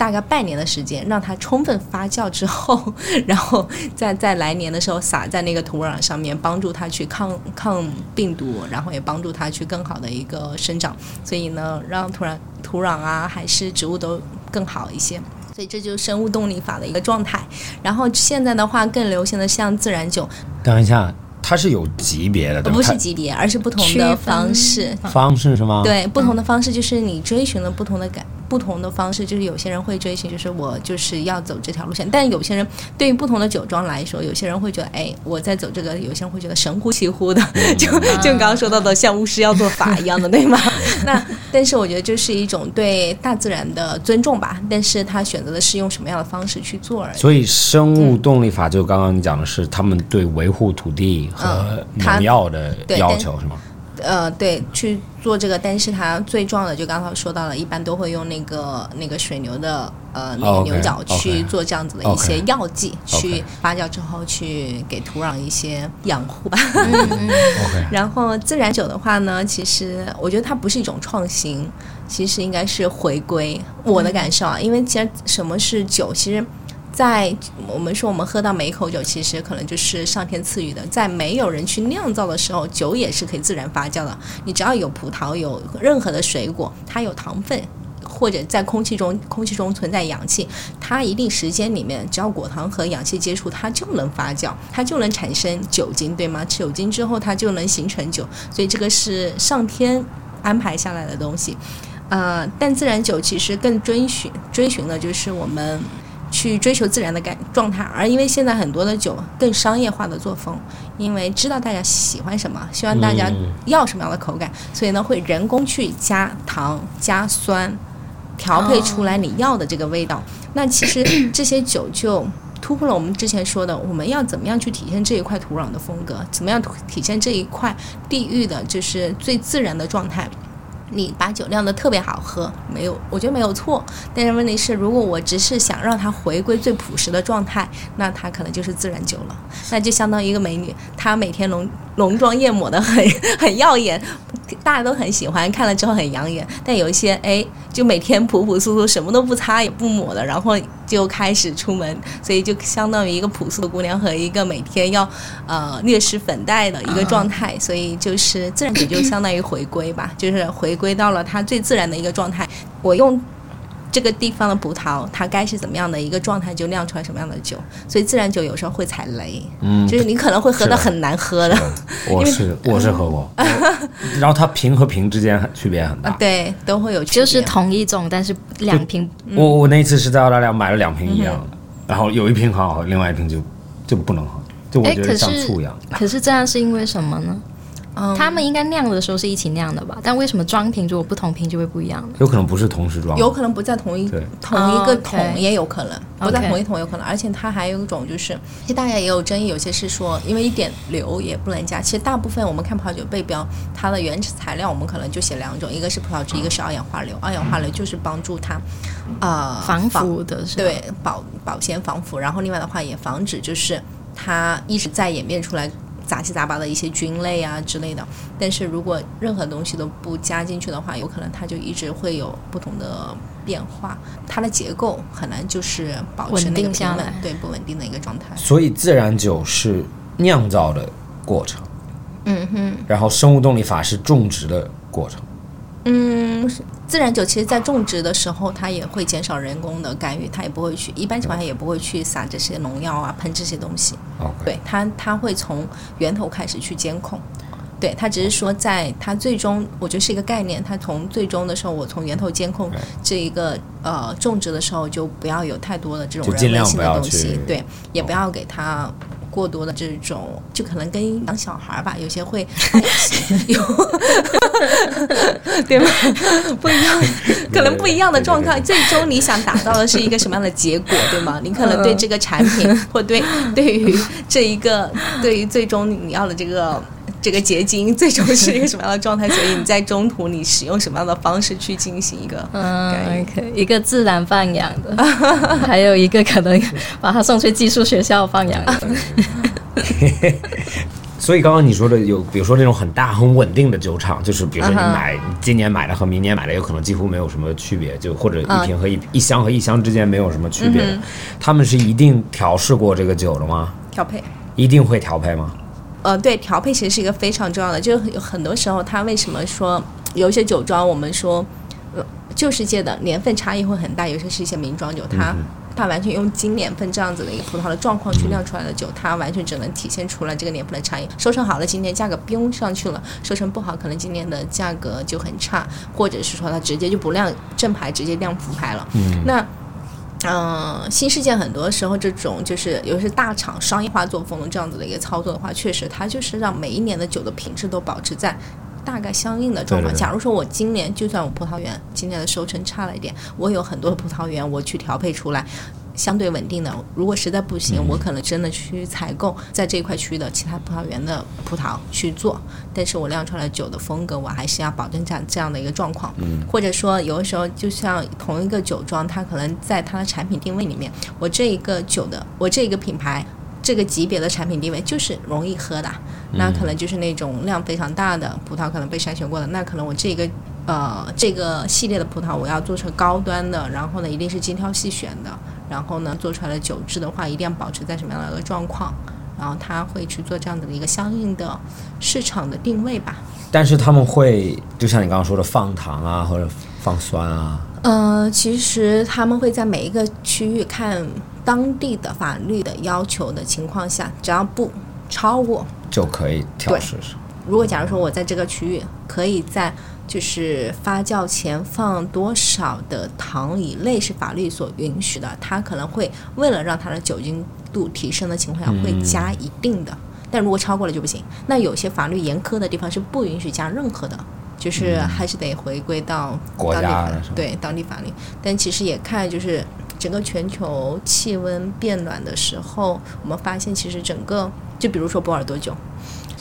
大概半年的时间，让它充分发酵之后，然后再在来年的时候撒在那个土壤上面，帮助它去抗抗病毒，然后也帮助它去更好的一个生长。所以呢，让土壤土壤啊还是植物都更好一些。所以这就是生物动力法的一个状态。然后现在的话，更流行的像自然酒，等一下，它是有级别的，对？不是级别，而是不同的方式。方式是吗？，对，不同的方式就是你追寻了不同的感，不同的方式，就是有些人会追寻，就是我就是要走这条路线，但有些人对于不同的酒庄来说，有些人会觉得，哎，我在走这个，有些人会觉得神乎其乎的，就就刚刚说到的，像巫师要做法一样的，对吗？那但是我觉得这是一种对大自然的尊重吧，但是他选择的是用什么样的方式去做而已。所以生物动力法就刚刚你讲的是他们对维护土地和农药的要求是吗？呃，对，去做这个，但是它最重要的就刚刚说到了，一般都会用那个那个水牛的呃那个牛角去做这样子的一些药剂去发酵之后去给土壤一些养护吧。然后自然酒的话呢，其实我觉得它不是一种创新，其实应该是回归。我的感受啊，因为其实什么是酒，其实。在我们说我们喝到每一口酒，其实可能就是上天赐予的。在没有人去酿造的时候，酒也是可以自然发酵的。你只要有葡萄，有任何的水果，它有糖分，或者在空气中，空气中存在氧气，它一定时间里面，只要果糖和氧气接触，它就能发酵，它就能产生酒精，对吗？酒精之后，它就能形成酒，所以这个是上天安排下来的东西。呃，但自然酒其实更追寻追寻的就是我们去追求自然的感状态，而因为现在很多的酒更商业化的作风，因为知道大家喜欢什么，希望大家要什么样的口感，所以呢会人工去加糖加酸，调配出来你要的这个味道。那其实这些酒就突破了我们之前说的，我们要怎么样去体现这一块土壤的风格，怎么样体现这一块地域的，就是最自然的状态。你把酒酿的特别好喝，没有，我觉得没有错。但是问题是，如果我只是想让它回归最朴实的状态，那它可能就是自然酒了。那就相当于一个美女，她每天浓浓妆艳抹的很 很耀眼，大家都很喜欢，看了之后很养眼。但有一些哎，就每天朴朴素素，什么都不擦也不抹的，然后就开始出门，所以就相当于一个朴素的姑娘和一个每天要呃略施粉黛的一个状态。所以就是自然也就相当于回归吧，就是回。归到了它最自然的一个状态，我用这个地方的葡萄，它该是怎么样的一个状态，就酿出来什么样的酒。所以自然酒有时候会踩雷，嗯，就是你可能会喝到很难喝的。我是我是喝过，然后它瓶和瓶之间区别很大，对，都会有，就是同一种，但是两瓶。我我那次是在澳大利亚买了两瓶一样的，然后有一瓶很好喝，另外一瓶就就不能喝，就我觉得像醋一样。可是这样是因为什么呢？他们应该酿的时候是一起酿的吧？但为什么装瓶如果不同瓶就会不一样呢？有可能不是同时装，有可能不在同一同一个桶也有可能不在同一桶有可能，而且它还有一种就是，其实大家也有争议，有些是说因为一点硫也不能加。其实大部分我们看葡萄酒背标，它的原材料我们可能就写两种，一个是葡萄汁，一个是二氧化硫。二氧化硫就是帮助它啊防腐的是，对保保鲜防腐，然后另外的话也防止就是它一直在演变出来。杂七杂八的一些菌类啊之类的，但是如果任何东西都不加进去的话，有可能它就一直会有不同的变化，它的结构很难就是保持那个平稳，对不稳定的一个状态。所以自然酒是酿造的过程，嗯哼，然后生物动力法是种植的过程，嗯。自然酒其实，在种植的时候，它也会减少人工的干预，它也不会去，一般情况下也不会去撒这些农药啊，喷这些东西。对它，它会从源头开始去监控。对它只是说，在它最终，我觉得是一个概念。它从最终的时候，我从源头监控这一个呃种植的时候，就不要有太多的这种人为性的东西。对，也不要给它。过多的这种，就可能跟养小孩吧，有些会 有，对吗？不一样，可能不一样的状况。最终你想达到的是一个什么样的结果，对吗？你可能对这个产品，或对对于这一个，对于最终你要的这个。这个结晶最终是一个什么样的状态？所以你在中途你使用什么样的方式去进行一个嗯，一个自然放养的，还有一个可能把它送去寄宿学校放养的。所以刚刚你说的有，比如说那种很大很稳定的酒厂，就是比如说你买今年买的和明年买的有可能几乎没有什么区别，就或者一瓶和一一箱和一箱之间没有什么区别，他们是一定调试过这个酒的吗？调配一定会调配吗？呃，对，调配其实是一个非常重要的。就有很多时候，它为什么说有一些酒庄，我们说，呃，旧世界的年份差异会很大。有些是一些名庄酒，它它完全用今年份这样子的一个葡萄的状况去酿出来的酒，它完全只能体现出来这个年份的差异。收成好了，今年价格飙上去了；收成不好，可能今年的价格就很差，或者是说它直接就不酿正牌，直接酿副牌了。嗯，那。嗯，新世界很多时候这种就是尤其是大厂商业化作风的这样子的一个操作的话，确实它就是让每一年的酒的品质都保持在大概相应的状况。假如说我今年就算我葡萄园今年的收成差了一点，我有很多的葡萄园我去调配出来。相对稳定的，如果实在不行，我可能真的去采购在这一块区域的其他葡萄园的葡萄去做，但是我酿出来酒的风格，我还是要保证这样这样的一个状况。嗯，或者说有的时候，就像同一个酒庄，它可能在它的产品定位里面，我这一个酒的，我这一个品牌，这个级别的产品定位就是容易喝的，那可能就是那种量非常大的葡萄，可能被筛选过的，那可能我这个呃这个系列的葡萄，我要做成高端的，然后呢，一定是精挑细选的。然后呢，做出来的酒质的话，一定要保持在什么样的一个状况？然后他会去做这样的一个相应的市场的定位吧。但是他们会，就像你刚刚说的，放糖啊，或者放酸啊，呃，其实他们会在每一个区域看当地的法律的要求的情况下，只要不超过，就可以调试试。如果假如说我在这个区域可以在就是发酵前放多少的糖以内是法律所允许的，它可能会为了让它的酒精度提升的情况下会加一定的，但如果超过了就不行。那有些法律严苛的地方是不允许加任何的。就是还是得回归到国当地法家对当地法律，但其实也看就是整个全球气温变暖的时候，我们发现其实整个就比如说波尔多酒，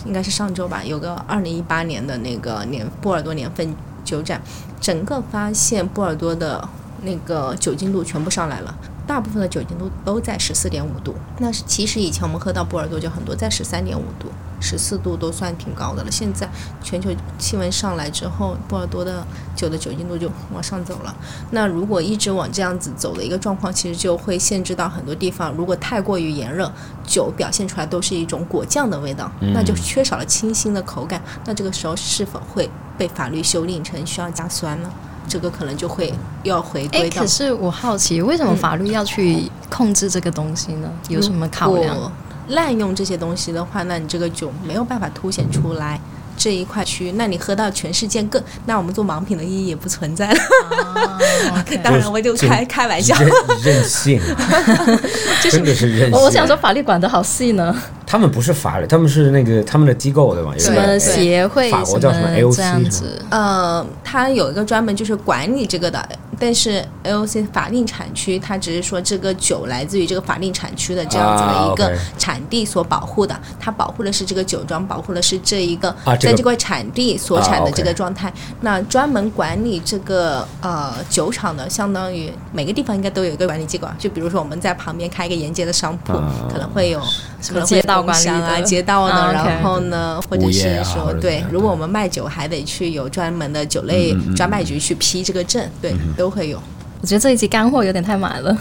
应该是上周吧，有个二零一八年的那个年波尔多年份酒展，整个发现波尔多的那个酒精度全部上来了。大部分的酒精度都在十四点五度，那是其实以前我们喝到波尔多就很多在十三点五度、十四度都算挺高的了。现在全球气温上来之后，波尔多的酒的酒精度就往上走了。那如果一直往这样子走的一个状况，其实就会限制到很多地方。如果太过于炎热，酒表现出来都是一种果酱的味道，那就缺少了清新的口感。那这个时候是否会被法律修订成需要加酸呢？这个可能就会要回哎，归到可是我好奇，为什么法律要去控制这个东西呢？有什么考量？滥用这些东西的话，那你这个就没有办法凸显出来这一块区域，那你喝到全世界各，那我们做盲品的意义也不存在了。啊，OK 当然，我 就开开玩笑。任任性啊，真的是任性。我我想说，法律管得好细呢，他们不是法律，他们是那个他们的机构对吧？有什么协会法国叫什么 AOC 这样子？呃，它有一个专门就是管理这个的，但是 AOC 法定产区，它只是说这个酒来自于这个法定产区的这样子的一啊个产地所保护的，它保护的是这个酒庄，保护的是这一个啊这个在这块产地所产啊的这个状态。那专门管理这个呃酒厂的，相当于每个地方应该都有一个管理机构啊，就比如说我们在旁边开一个沿街的商铺，啊可能会有什么可能会道管理工商啊、街道呢，啊然后呢，或者是说啊对如果我们卖酒还得去有专门的酒类专卖局去批这个证，对，都会有。我觉得这一集干货有点太满了。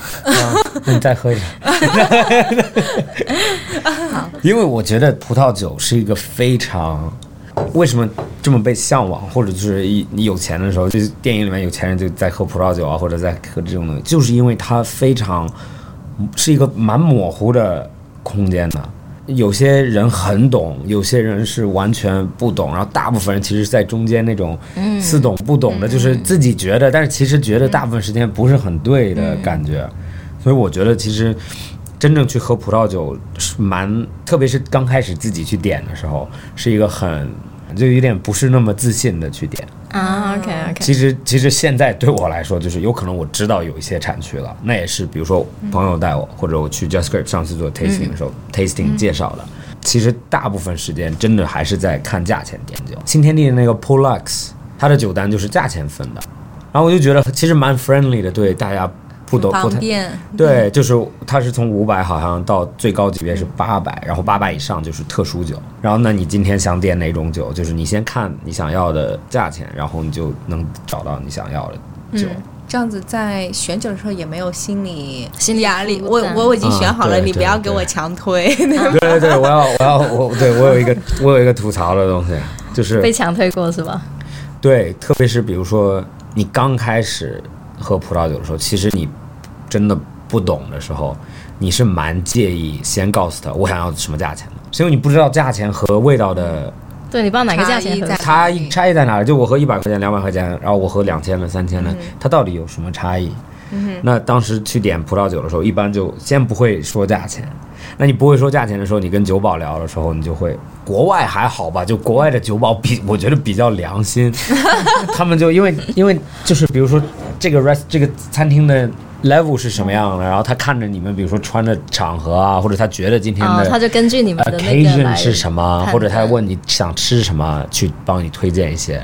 你再喝一点。因为我觉得葡萄酒是一个非常，为什么这么被向往，或者就是一你有钱的时候，就是电影里面有钱人就在喝葡萄酒啊，或者在喝这种东西，就是因为它非常是一个蛮模糊的空间的。有些人很懂，有些人是完全不懂，然后大部分人其实是在中间那种似懂不懂的，就是自己觉得，但是其实觉得大部分时间不是很对的感觉。所以我觉得其实真正去喝葡萄酒是蛮，特别是刚开始自己去点的时候，是一个很就有点不是那么自信的去点。啊，OK OK，其实其实现在对我来说，就是有可能我知道有一些产区了，那也是比如说朋友带我，或者我去 Just Script 上次做 tasting 的时候、tasting 介绍的。其实大部分时间真的还是在看价钱点酒。新天地的那个 Polux，它的酒单就是价钱分的，然后我就觉得其实蛮 friendly 的，对大家不都不太，对，就是它是从五百好像到最高级别是八百，然后八百以上就是特殊酒。然后那你今天想点哪种酒，就是你先看你想要的价钱，然后你就能找到你想要的酒。这样子在选酒的时候也没有心理心理压力。我我已经选好了，嗯你不要给我强推。对对对，我要我要我对我有一个我有一个吐槽的东西，就是被强推过是吧？对，特别是比如说你刚开始喝葡萄酒的时候，其实你真的不懂的时候，你是蛮介意先告诉他我想要什么价钱的，是因为你不知道价钱和味道的对，你不知道哪个价钱合适差异差异差异在哪里？就我喝一百块钱、两百块钱，然后我喝两千的、三千的，它到底有什么差异？那当时去点葡萄酒的时候，一般就先不会说价钱。那你不会说价钱的时候，你跟酒保聊的时候，你就会。国外还好吧？就国外的酒保比我觉得比较良心，他们就因为因为就是比如说这个 rest 这个餐厅的 level 是什么样的，然后他看着你们，比如说穿的场合啊，或者他觉得今天啊，的、他就根据你们的 occasion 是什么，或者他问你想吃什么，去帮你推荐一些。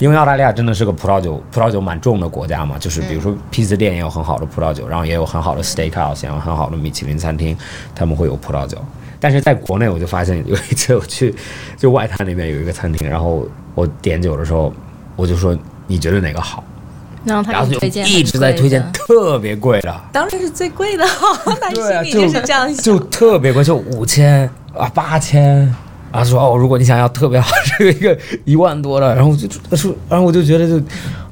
因为澳大利亚真的是个葡萄酒葡萄酒蛮重的国家嘛，就是比如说披萨店也有很好的葡萄酒，然后也有很好的 steakhouse，也有很好的米其林餐厅，他们会有葡萄酒。但是在国内，我就发现有一次我去就外滩那边有一个餐厅，然后我点酒的时候，我就说你觉得哪个好，然后他就推荐一直在推荐特别贵的，当然是最贵的，那对啊，心里就是这样想。就特别贵，就五千啊八千。啊，说哦，如果你想要特别好，这个一个一万多的，然后我就他说，然后我就觉得就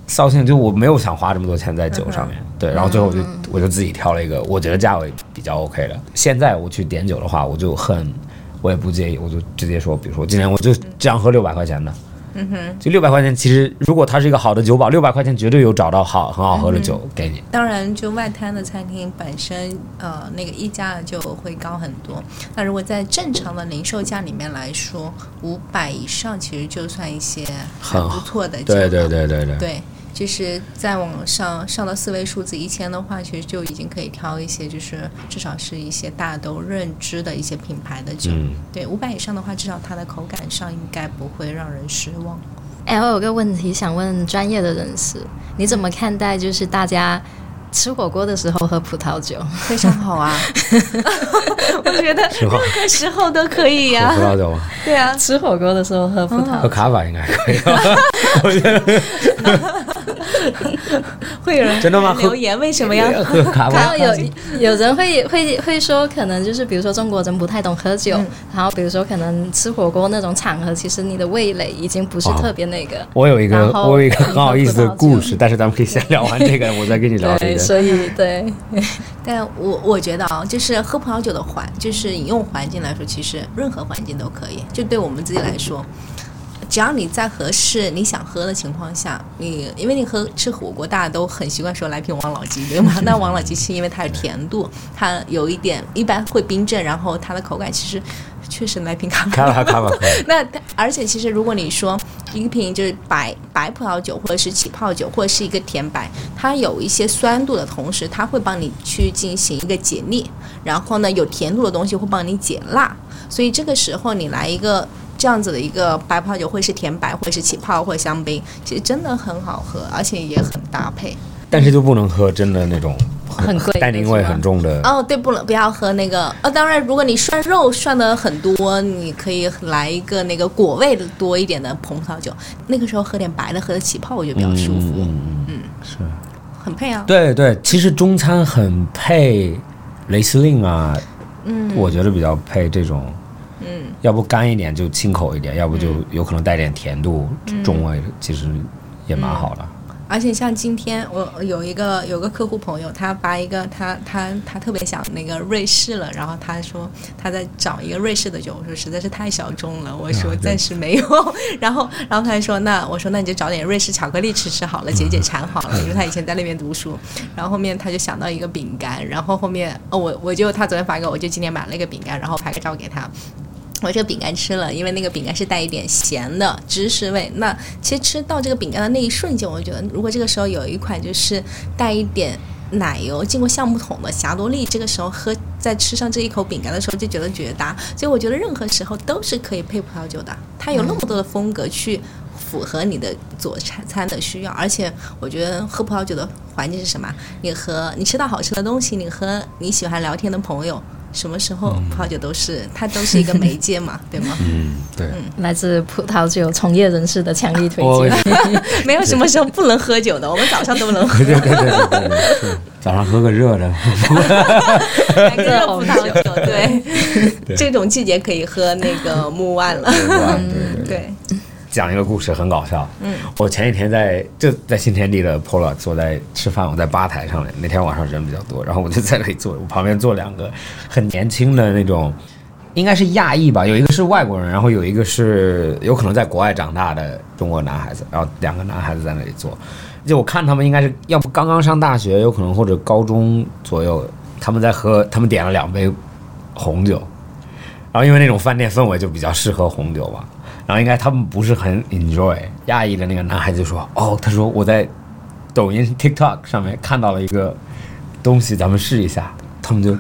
扫兴，就我没有想花这么多钱在酒上面，对，然后最后我就我就自己挑了一个我觉得价位比较 OK 的。现在我去点酒的话，我就很我也不介意，我就直接说，比如说今天我就这样喝六百块钱的。嗯哼，就六百块钱，其实如果它是一个好的酒保，六百块钱绝对有找到好很好喝的酒给你。当然，就外滩的餐厅本身，呃，那个溢价就会高很多。那如果在正常的零售价里面来说，五百以上其实就算一些很不错的酒。对对对对对。对。就是再往上上到四位数字一千的话，其实就已经可以挑一些，就是至少是一些大家都认知的一些品牌的酒。对，五百以上的话，至少它的口感上应该不会让人失望。哎，我有个问题想问专业的人士，你怎么看待就是大家吃火锅的时候喝葡萄酒？非常好啊，我觉得任何时候都可以呀。葡萄酒吗？对啊，吃火锅的时候喝葡萄，喝卡法应该可以。会有人真的吗？留言为什么要 喝卡？然后有有人会会会说，可能就是比如说中国人不太懂喝酒，然后比如说可能吃火锅那种场合，其实你的味蕾已经不是特别那个。我有一个我有一个很好意思的故事，但是咱们可以先聊完这个，我再跟你聊这个。所以对，但我我觉得啊，就是喝葡萄酒的环，就是饮用环境来说，其实任何环境都可以。就对我们自己来说。只要你在合适你想喝的情况下，你因为你喝吃火锅，大家都很习惯说来瓶王老吉，对吗？那王老吉是因为它有甜度，它有一点一般会冰镇，然后它的口感其实确实来瓶卡卡卡卡那而且其实如果你说一瓶就是白白葡萄酒或者是起泡酒或者是一个甜白，它有一些酸度的同时，它会帮你去进行一个解腻，然后呢有甜度的东西会帮你解辣，所以这个时候你来一个。这样子的一个白葡萄酒，会是甜白，或者是起泡，或者香槟，其实真的很好喝，而且也很搭配。但是就不能喝真的那种很贵、单宁味很重的。哦，对，不能不要喝那个。呃，当然，如果你涮肉涮的很多，你可以来一个那个果味的多一点的红葡萄酒。那个时候喝点白的，喝的起泡，我觉得比较舒服。嗯嗯嗯，是，很配啊。对对，其实中餐很配雷司令啊。嗯，我觉得比较配这种。嗯，要不干一点就清口一点，要不就有可能带点甜度，中味其实也蛮好的。而且像今天我有一个有个客户朋友，他发一个他他他特别想那个瑞士了，然后他说他在找一个瑞士的酒，我说实在是太小众了，我说暂时没有。然后然后他说那我说那你就找点瑞士巧克力吃吃好了，解解馋好了，因为他以前在那边读书。然后后面他就想到一个饼干，然后后面哦我我就他昨天发给我，我就今天买了一个饼干，然后拍个照给他。我这个饼干吃了，因为那个饼干是带一点咸的芝士味。那其实吃到这个饼干的那一瞬间，我觉得如果这个时候有一款就是带一点奶油、经过橡木桶的霞多丽，这个时候喝，在吃上这一口饼干的时候，就觉得绝搭。所以我觉得任何时候都是可以配葡萄酒的，它有那么多的风格去符合你的佐餐餐的需要。而且我觉得喝葡萄酒的环境是什么？你和你吃到好吃的东西，你和你喜欢聊天的朋友。什么时候葡萄酒都是它都是一个媒介嘛，对吗？嗯，对。来自葡萄酒从业人士的强力推荐。没有什么时候不能喝酒的，我们早上都能喝。对对对对对，早上喝个热的。来个热葡萄酒，对。这种季节可以喝那个木万了。对。讲一个故事很搞笑。嗯，我前几天在就在新天地的 Polo 坐在吃饭，我在吧台上面。那天晚上人比较多，然后我就在那里坐，我旁边坐两个很年轻的那种，应该是亚裔吧，有一个是外国人，然后有一个是有可能在国外长大的中国男孩子，然后两个男孩子在那里坐。就我看他们应该是要不刚刚上大学，有可能或者高中左右，他们在喝，他们点了两杯红酒，然后因为那种饭店氛围就比较适合红酒吧。然后应该他们不是很 enjoy，亚裔的那个男孩子说：“哦，他说我在抖音 TikTok 上面看到了一个东西，咱们试一下。”他们就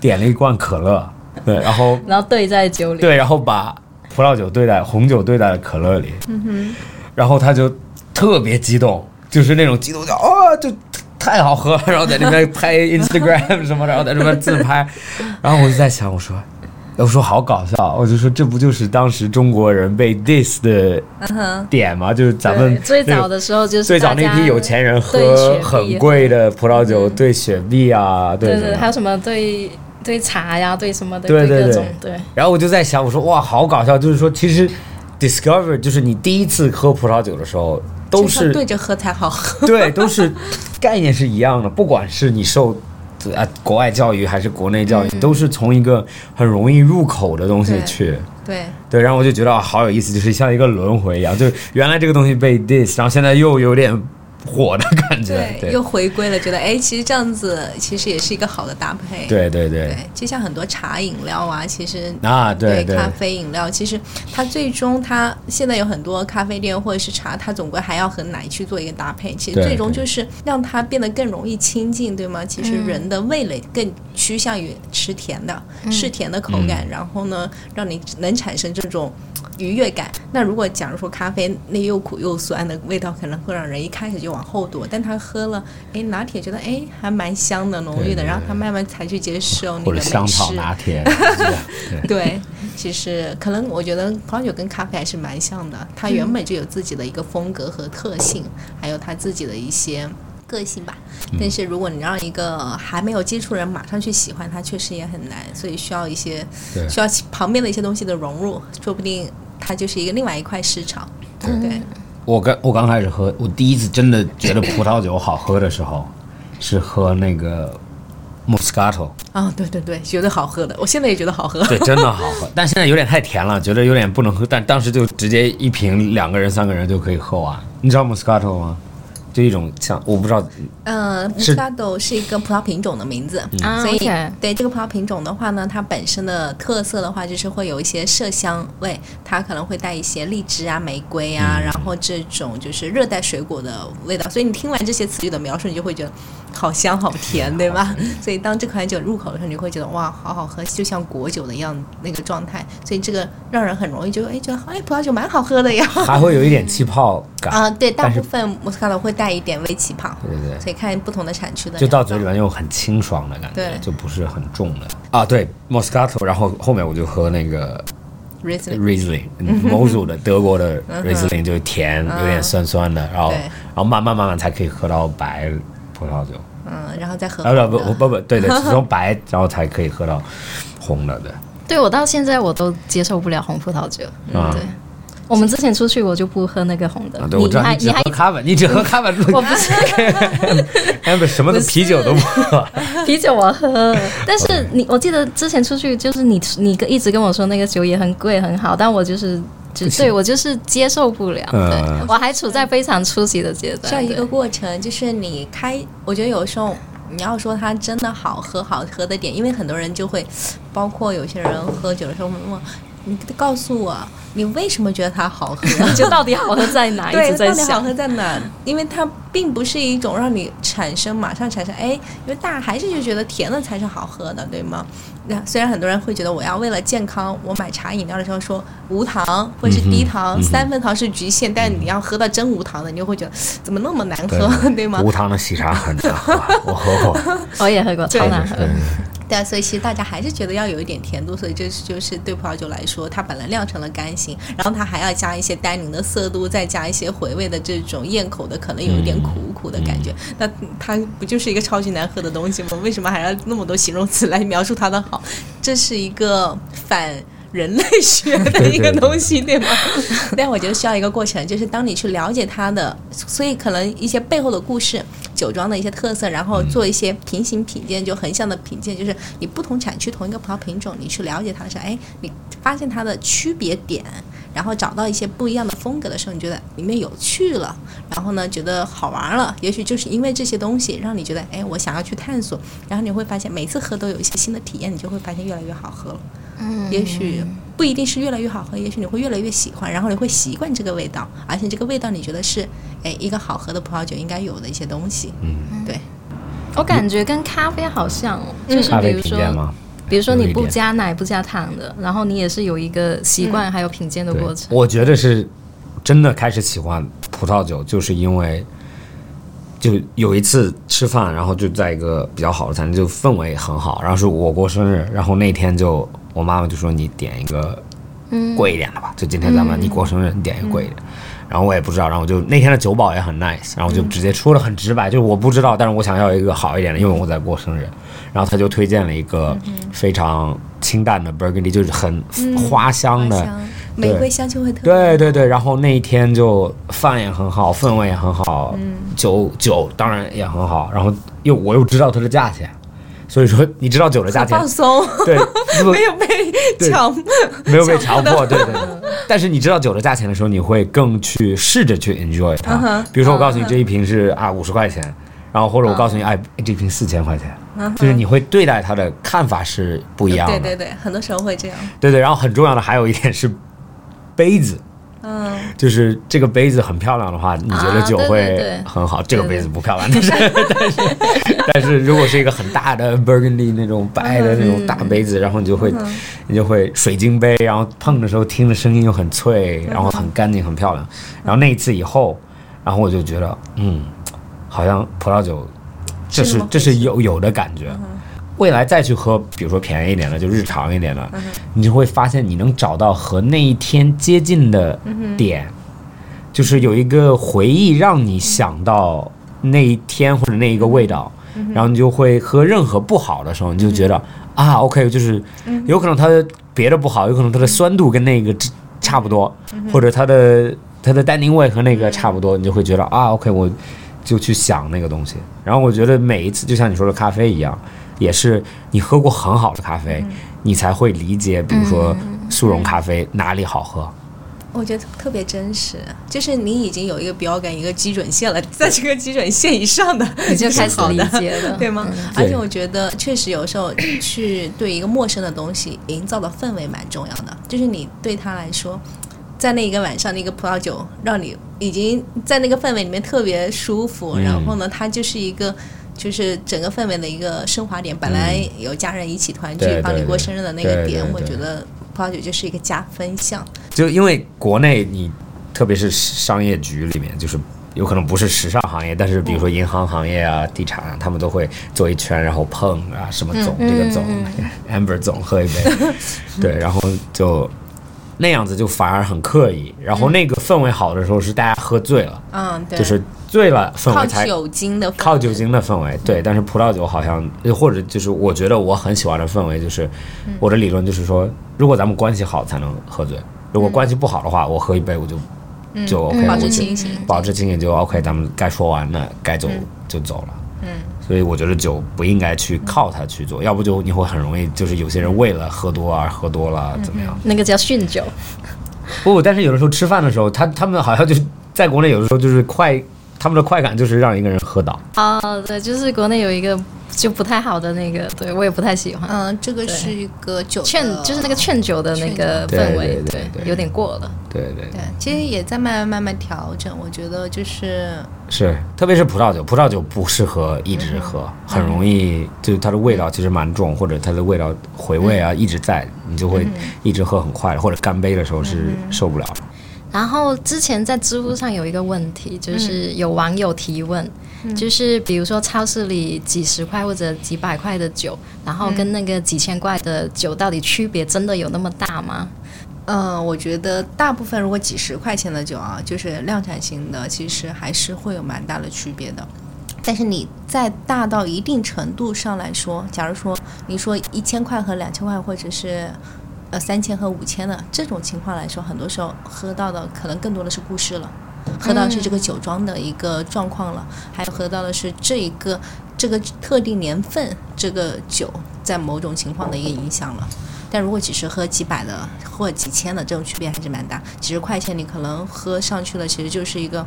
点了一罐可乐，对，然后然后兑在酒里，对，然后把葡萄酒兑在红酒兑在可乐里，嗯哼，然后他就特别激动，就是那种激动叫哦，就太好喝了，然后在那边拍 Instagram 什么，然后在那边自拍，然后我就在想，我说。我说好搞笑，我就说这不就是当时中国人被 diss 的点吗？就是咱们最早的时候就是最早那批有钱人喝很贵的葡萄酒兑雪碧啊，对对，还有什么兑兑茶呀，兑什么的，对对对对。然后我就在想，我说哇，好搞笑，就是说其实 discover 就是你第一次喝葡萄酒的时候，都就是是对着喝才好喝。对，都是概念是一样的，不管是你受啊国外教育还是国内教育，都是从一个很容易入口的东西去。对，对，然后我就觉得啊，好有意思，就是像一个轮回一样，就是原来这个东西被 diss，然后现在又有点火的感觉。对，又回归了，觉得哎，其实这样子其实也是一个好的搭配。对对对对，就像很多茶饮料啊，其实啊，对对咖啡饮料，其实它最终它现在有很多咖啡店或者是茶，它总归还要和奶去做一个搭配。其实最终就是让它变得更容易亲近，对吗？其实人的味蕾更趋向于吃甜的，是甜的口感，然后呢，让你能产生这种。愉悦感。那如果假如说咖啡那又苦又酸的味道，可能会让人一开始就往后躲，但他喝了，哎，拿铁觉得哎还蛮香的、浓郁的，对对然后他慢慢才去接受那个美者香草。拿铁，对。对对，其实可能我觉得葡萄酒跟咖啡还是蛮像的，它原本就有自己的一个风格和特性，还有它自己的一些个性吧。但是如果你让一个还没有接触人马上去喜欢它，确实也很难，所以需要一些需要旁边的一些东西的融入，说不定它就是一个另外一块市场。对，我刚我刚开始喝，我第一次真的觉得葡萄酒好喝的时候，是喝那个 Moscato，啊、对对对，觉得好喝的，我现在也觉得好喝。对，真的好喝，但现在有点太甜了，觉得有点不能喝。但当时就直接一瓶，两个人、三个人就可以喝完。你知道 Moscato 吗？就一种像我不知道，嗯是，Moscato 是一个葡萄品种的名字，嗯。所以 OK 对这个葡萄品种的话呢，它本身的特色的话，就是会有一些麝香味，它可能会带一些荔枝啊、玫瑰啊，然后这种就是热带水果的味道。所以你听完这些词语的描述，你就会觉得好香好甜，对吧？所以当这款酒入口的时候，你会觉得哇，好好喝，就像果酒的一样那个状态。所以这个让人很容易就哎觉得哎葡萄酒蛮好喝的呀。还会有一点气泡感，啊，对，大部分 Moscato 会带一点微气泡，对对对。所以看不同的产区的就到嘴里面又很清爽的感觉对，就不是很重的。啊。对 Moscato，然后后面我就喝那个 Riesling 某组的德国的 Riesling 就甜，有点酸酸的，然后然后慢慢慢慢才可以喝到白葡萄酒，嗯，然后再喝啊不不不不，对对，只从白然后才可以喝到红的，对。对我到现在我都接受不了红葡萄酒。嗯对，我们之前出去我就不喝那个红的。啊，对，我你知道你只还你还喝咖啡，你只喝咖啡，我不是 哎不，什么都啤酒都不喝。啤酒我喝，但是你我记得之前出去就是你你一直跟我说那个酒也很贵很好，但我就是就对我就是接受不了，嗯对我还处在非常初级的阶段。这样一个过程，就是你开，我觉得有时候你要说它真的好喝好喝的点，因为很多人就会，包括有些人喝酒的时候会问，你告诉我你为什么觉得它好喝？就到底好喝在哪？一对，到底好。喝在哪？因为它并不是一种让你产生马上产生，哎，因为大家还是就觉得甜的才是好喝的，对吗？那虽然很多人会觉得我要为了健康，我买茶饮料的时候说无糖或者是低糖，三分糖是局限，但你要喝到真无糖的，你就会觉得怎么那么难喝，对吗？无糖的喜茶很难喝，我喝过。我也喝过，超难喝对。啊，所以其实大家还是觉得要有一点甜度，所以这就是对葡萄酒来说，它本来酿成了干型，然后它还要加一些单宁的色度，再加一些回味的这种咽口的，可能有一点苦苦的感觉。那它不就是一个超级难喝的东西吗？为什么还要那么多形容词来描述它的好？这是一个反。人类学的一个东西，对吗？但我觉得需要一个过程，就是当你去了解它的，所以可能一些背后的故事、酒庄的一些特色，然后做一些平行品鉴，就横向的品鉴，就是你不同产区同一个葡萄品种，你去了解它的时候，哎，你发现它的区别点，然后找到一些不一样的风格的时候，你觉得里面有趣了，然后呢，觉得好玩了，也许就是因为这些东西让你觉得，哎，我想要去探索，然后你会发现每次喝都有一些新的体验，你就会发现越来越好喝了。嗯。也许不一定是越来越好喝，也许你会越来越喜欢，然后你会习惯这个味道，而且这个味道你觉得是哎一个好喝的葡萄酒应该有的一些东西。嗯，对，我感觉跟咖啡好像就是咖啡比如说品鉴吗？比如说你不加奶不加糖的，然后你也是有一个习惯还有品鉴的过程。我觉得是真的开始喜欢葡萄酒，就是因为就有一次吃饭，然后就在一个比较好的餐厅，就氛围很好，然后是我过生日，然后那天就我妈妈就说你点一个贵一点的吧，就今天咱们你过生日你点一个贵一点。然后我也不知道，然后我就那天的酒保也很 nice，然后就直接说的很直白，就是我不知道，但是我想要一个好一点的，因为我在过生日。然后他就推荐了一个非常清淡的 Burgundy，就是很花香的花香玫瑰香就会特别对对对，然后那一天就饭也很好，氛围也很好，酒酒当然也很好，然后又我又知道它的价钱，所以说你知道酒的价钱放，松，对，没有被对强，没有被强迫，对对对。但是你知道酒的价钱的时候，你会更去试着去 enjoy 它。比如说我告诉你这一瓶是啊五十块钱，然后或者我告诉你哎这瓶四千块钱，就是你会对待它的看法是不一样的。对对对，很多时候会这样。对对然后很重要的还有一点是杯子。嗯，就是这个杯子很漂亮的话，你觉得酒会对很好。这个杯子不漂亮，但是 但是但是如果是一个很大的 Burgundy 那种白的那种大杯子，然后你就会你就会水晶杯，然后碰的时候听的声音又很脆，然后很干净很漂亮。然后那一次以后，然后我就觉得，嗯，好像葡萄酒这是这是有有的感觉。未来再去喝，比如说便宜一点的，就日常一点的，你就会发现你能找到和那一天接近的点，就是有一个回忆让你想到那一天或者那一个味道，然后你就会喝任何不好的时候，你就觉得、啊，OK，就是有可能它的别的不好，有可能它的酸度跟那个差差不多，或者它的它的单宁味和那个差不多，你就会觉得啊，OK，我就去想那个东西。然后我觉得每一次就像你说的咖啡一样，也是你喝过很好的咖啡，你才会理解，比如说速溶咖啡哪里好喝。我觉得特别真实，就是你已经有一个标杆、一个基准线了，在这个基准线以上的你就开始理解了，对吗？对而且我觉得确实有时候去对一个陌生的东西营造的氛围蛮重要的，就是你对他来说，在那一个晚上那个葡萄酒让你已经在那个氛围里面特别舒服，嗯然后呢，它就是一个。就是整个氛围的一个升华点，本来有家人一起团聚嗯帮你过生日的那个点，我觉得葡萄酒就是一个加分项。就因为国内你，特别是商业局里面，就是有可能不是时尚行业，但是比如说银行行业啊、地产啊，他们都会坐一圈，然后碰啊，什么总、这个总、Amber 总喝一杯，对，然后就那样子就反而很刻意。然后那个氛围好的时候是大家喝醉了，嗯，对，就是醉了氛围才酒精的靠酒精的氛围，对。但是葡萄酒好像，或者就是我觉得我很喜欢的氛围，就是我的理论就是说，如果咱们关系好才能喝醉，如果关系不好的话，我喝一杯我就就 OK，保持清醒。保持清醒就 OK，咱们该说完了，该走就走了。嗯，所以我觉得酒不应该去靠它去做，要不就你会很容易就是有些人为了喝多而喝多了怎么样？那个叫酗酒。不，但是有的时候吃饭的时候，他他们好像就是在国内有的时候就是快，他们的快感就是让一个人喝倒。啊，对，就是国内有一个就不太好的那个，对我也不太喜欢。嗯，这个是一个酒劝就是那个劝酒的那个氛围，对对对对有点过了。对对对，其实也在慢慢慢慢调整。我觉得就是是，特别是葡萄酒，葡萄酒不适合一直喝，很容易就是它的味道其实蛮重，或者它的味道回味啊一直在，你就会一直喝很快，或者干杯的时候是受不了的。然后之前在知乎上有一个问题，就是有网友提问，就是比如说超市里几十块或者几百块的酒，然后跟那个几千块的酒到底区别真的有那么大吗？嗯，我觉得大部分如果几十块钱的酒啊，就是量产型的，其实还是会有蛮大的区别的。但是你在大到一定程度上来说，假如说你说一千块和两千块，或者是呃三千和五千的这种情况来说，很多时候喝到的可能更多的是故事了，喝到的是这个酒庄的一个状况了，还有喝到的是这一个这个特定年份这个酒在某种情况的一个影响了。但如果只是喝几百的或几千的，这种区别还是蛮大。几十块钱你可能喝上去了，其实就是一个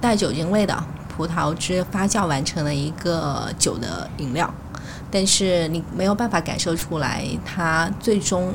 带酒精味的葡萄汁发酵完成的一个酒的饮料，但是你没有办法感受出来它最终。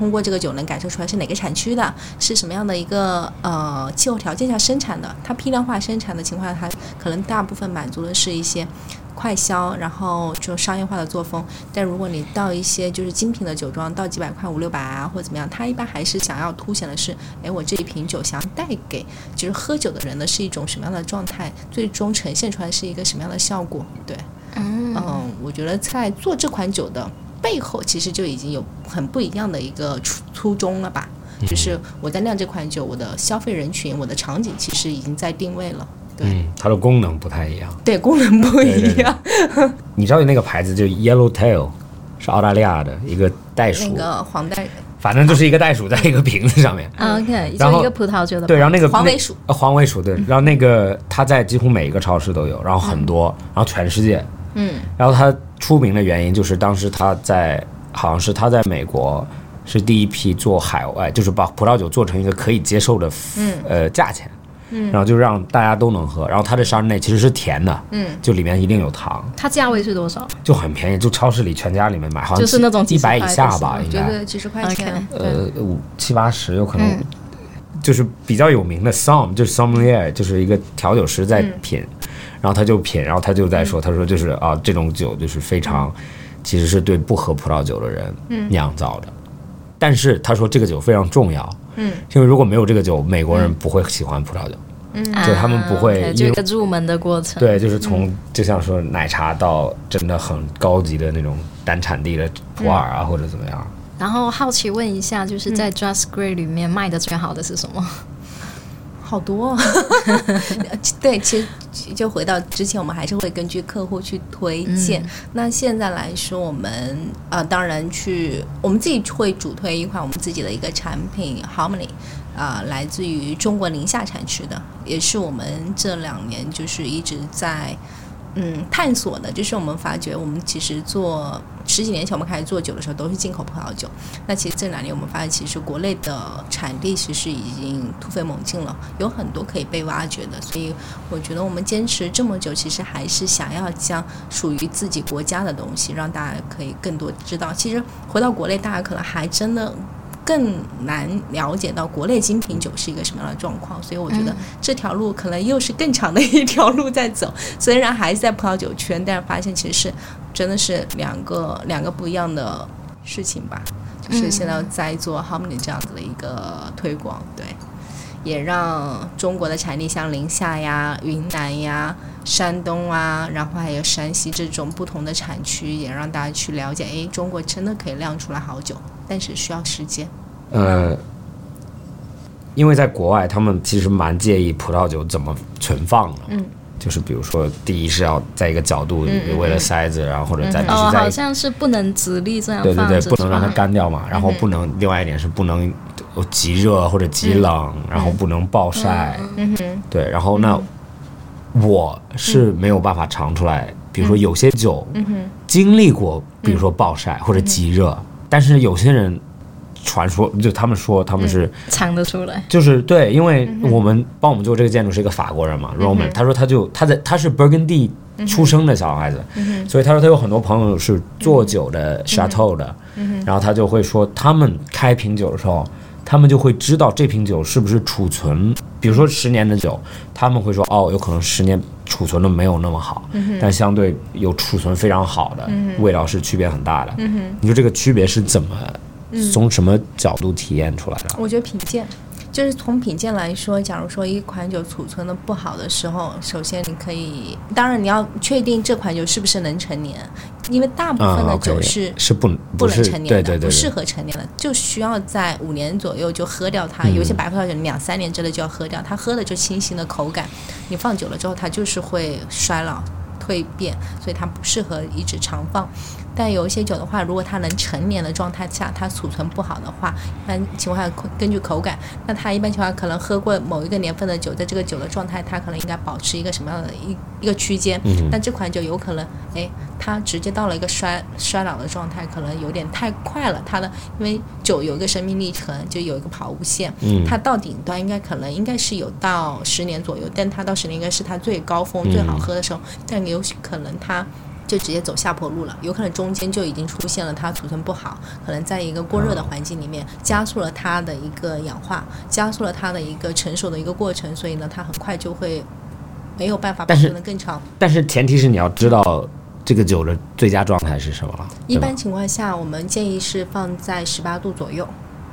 通过这个酒能感受出来是哪个产区的，是什么样的一个呃气候条件下生产的。它批量化生产的情况下，它可能大部分满足的是一些快销，然后就商业化的作风。但如果你到一些就是精品的酒庄，到几百块、五六百啊，或者怎么样，它一般还是想要凸显的是，哎，我这一瓶酒想要带给就是喝酒的人的是一种什么样的状态，最终呈现出来是一个什么样的效果。对，嗯我觉得在做这款酒的背后，其实就已经有很不一样的一个初初衷了吧。就是我在酿这款酒，我的消费人群、我的场景其实已经在定位了。对，嗯，它的功能不太一样。对，功能不一对对样。你知道那个牌子就 Yellow Tail，是澳大利亚的一个袋鼠。那个黄袋反正就是一个袋鼠在一个瓶子上面。啊 OK，然后就一个葡萄酒的对，然后那个黄尾鼠呃黄尾鼠对，然后那个它在几乎每一个超市都有，然后很多，然后全世界，嗯，然后他出名的原因就是当时他在好像是他在美国是第一批做海外，就是把葡萄酒做成一个可以接受的嗯。呃价钱，嗯，然后就让大家都能喝，然后它的沙内其实是甜的，嗯，就里面一定有糖，它价位是多少？就很便宜，就超市里全家里面买，好像就是那种几一百以下吧应该。几十块钱。呃五七八十有可能，就是比较有名的 som 就是 sommelier 就是一个调酒师在品，然后他就品，然后他就在说，他说就是啊这种酒就是非常，其实是对不喝葡萄酒的人酿造的，但是他说这个酒非常重要，嗯，因为如果没有这个酒，美国人不会喜欢葡萄酒，嗯。就他们不会一个入门的过程。对，就是从就像说奶茶到真的很高级的那种单产地的普洱啊或者怎么样。然后好奇问一下，就是在 Just Grey 里面卖的最好的是什么？好多、哦。对，其实就回到之前，我们还是会根据客户去推荐。那现在来说，我们呃，当然去我们自己会主推一款我们自己的一个产品 Harmony。啊、来自于中国宁夏产区的，也是我们这两年就是一直在嗯探索的。就是我们发觉，我们其实做十几年前我们开始做酒的时候，都是进口葡萄酒。那其实这两年我们发现，其实国内的产地其实已经突飞猛进了，有很多可以被挖掘的。所以我觉得我们坚持这么久，其实还是想要将属于自己国家的东西，让大家可以更多知道。其实回到国内，大家可能还真的。更难了解到国内精品酒是一个什么样的状况，所以我觉得这条路可能又是更长的一条路在走。虽然还是在葡萄酒圈，但是发现其实是真的是两个两个不一样的事情吧。就是现在在做 Harmony 这样子的一个推广，对，也让中国的产地像宁夏呀、云南呀、山东啊，然后还有山西这种不同的产区，也让大家去了解，诶，中国真的可以酿出来好酒，但是需要时间。呃，因为在国外，他们其实蛮介意葡萄酒怎么存放的。嗯，就是比如说，第一是要在一个角度，嗯为了塞子，然后或者在必哦，须在好像是不能直立这样对对对，不能让它干掉嘛。然后不能，另外一点是不能极热或者极冷，然后不能暴晒。对，然后那我是没有办法尝出来，比如说有些酒经历过，比如说暴晒或者极热，但是有些人传说就他们说他们是。尝得出来。就是对，因为我们帮我们做这个建筑是一个法国人嘛，Roman，他说他就他在他是 Burgundy 出生的小孩子，所以他说他有很多朋友是做酒的 Chateau 的，然后他就会说他们开瓶酒的时候，他们就会知道这瓶酒是不是储存，比如说十年的酒，他们会说哦，有可能十年储存的没有那么好，但相对有储存非常好的，味道是区别很大的。你说这个区别是怎么从什么角度体验出来的？我觉得品鉴。就是从品鉴来说，假如说一款酒储存的不好的时候，首先你可以，当然你要确定这款酒是不是能成年，因为大部分啊的酒是是不不能是陈年的，对对对，不适合成年的，就需要在五年左右就喝掉它。嗯有些白葡萄酒你两三年之内就要喝掉，它喝的就清新的口感，你放久了之后它就是会衰老。蜕变，所以它不适合一直长放。但有一些酒的话，如果它能成年的状态下，它储存不好的话，一般情况下根据口感，那它一般情况下可能喝过某一个年份的酒，在这个酒的状态，它可能应该保持一个什么样的一一个区间。嗯但这款酒有可能，哎，它直接到了一个衰衰老的状态，可能有点太快了。它的因为酒有一个生命历程，就有一个跑物线，嗯它到顶端应该可能应该是有到十年左右，但它到十年应该是它最高峰、最好喝的时候，但有可能它。就直接走下坡路了，有可能中间就已经出现了它储存不好，可能在一个过热的环境里面加速了它的一个氧化，加速了它的一个成熟的一个过程，所以呢，它很快就会没有办法保存的更长。但是前提是你要知道这个酒的最佳状态是什么了，一般情况下，我们建议是放在十八度左右。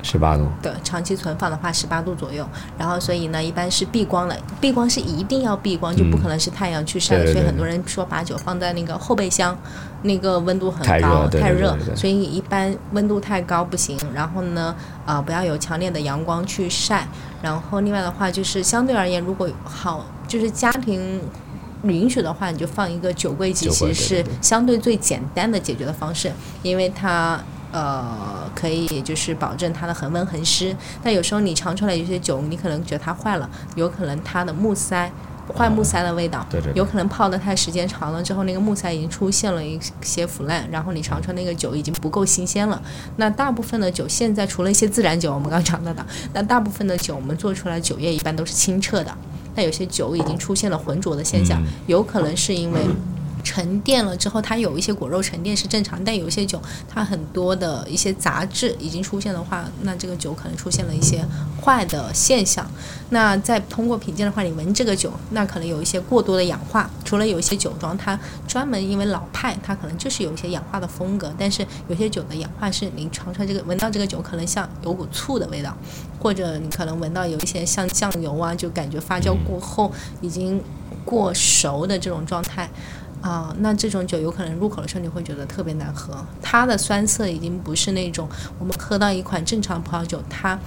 十八度，对，长期存放的话，十八度左右。然后，所以呢，一般是避光的，避光是一定要避光，就不可能是太阳去晒所以很多人说把酒放在那个后备箱，那个温度很高，太热所以一般温度太高不行。然后呢，啊、不要有强烈的阳光去晒。然后另外的话，就是相对而言，如果好，就是家庭。允许的话，你就放一个酒柜机，其实是相对最简单的解决的方式，因为它呃，可以就是保证它的恒温恒湿。但有时候你尝出来有些酒，你可能觉得它坏了，有可能它的木塞。坏木塞的味道，对对对有可能泡的太时间长了之后，那个木塞已经出现了一些腐烂，然后你尝出来那个酒已经不够新鲜了。那大部分的酒现在除了一些自然酒，我们刚刚讲到的，那大部分的酒我们做出来酒液一般都是清澈的，但有些酒已经出现了浑浊的现象，有可能是因为。沉淀了之后，它有一些果肉沉淀是正常，但有些酒它很多的一些杂质已经出现的话，那这个酒可能出现了一些坏的现象。那再通过品鉴的话，你闻这个酒，那可能有一些过多的氧化。除了有一些酒庄它专门因为老派，它可能就是有一些氧化的风格，但是有些酒的氧化是你尝出来这个闻到这个酒可能像有股醋的味道，或者你可能闻到有一些像酱油啊，就感觉发酵过后已经过熟的这种状态。啊、那这种酒有可能入口的时候你会觉得特别难喝，它的酸涩已经不是那种我们喝到一款正常葡萄酒，它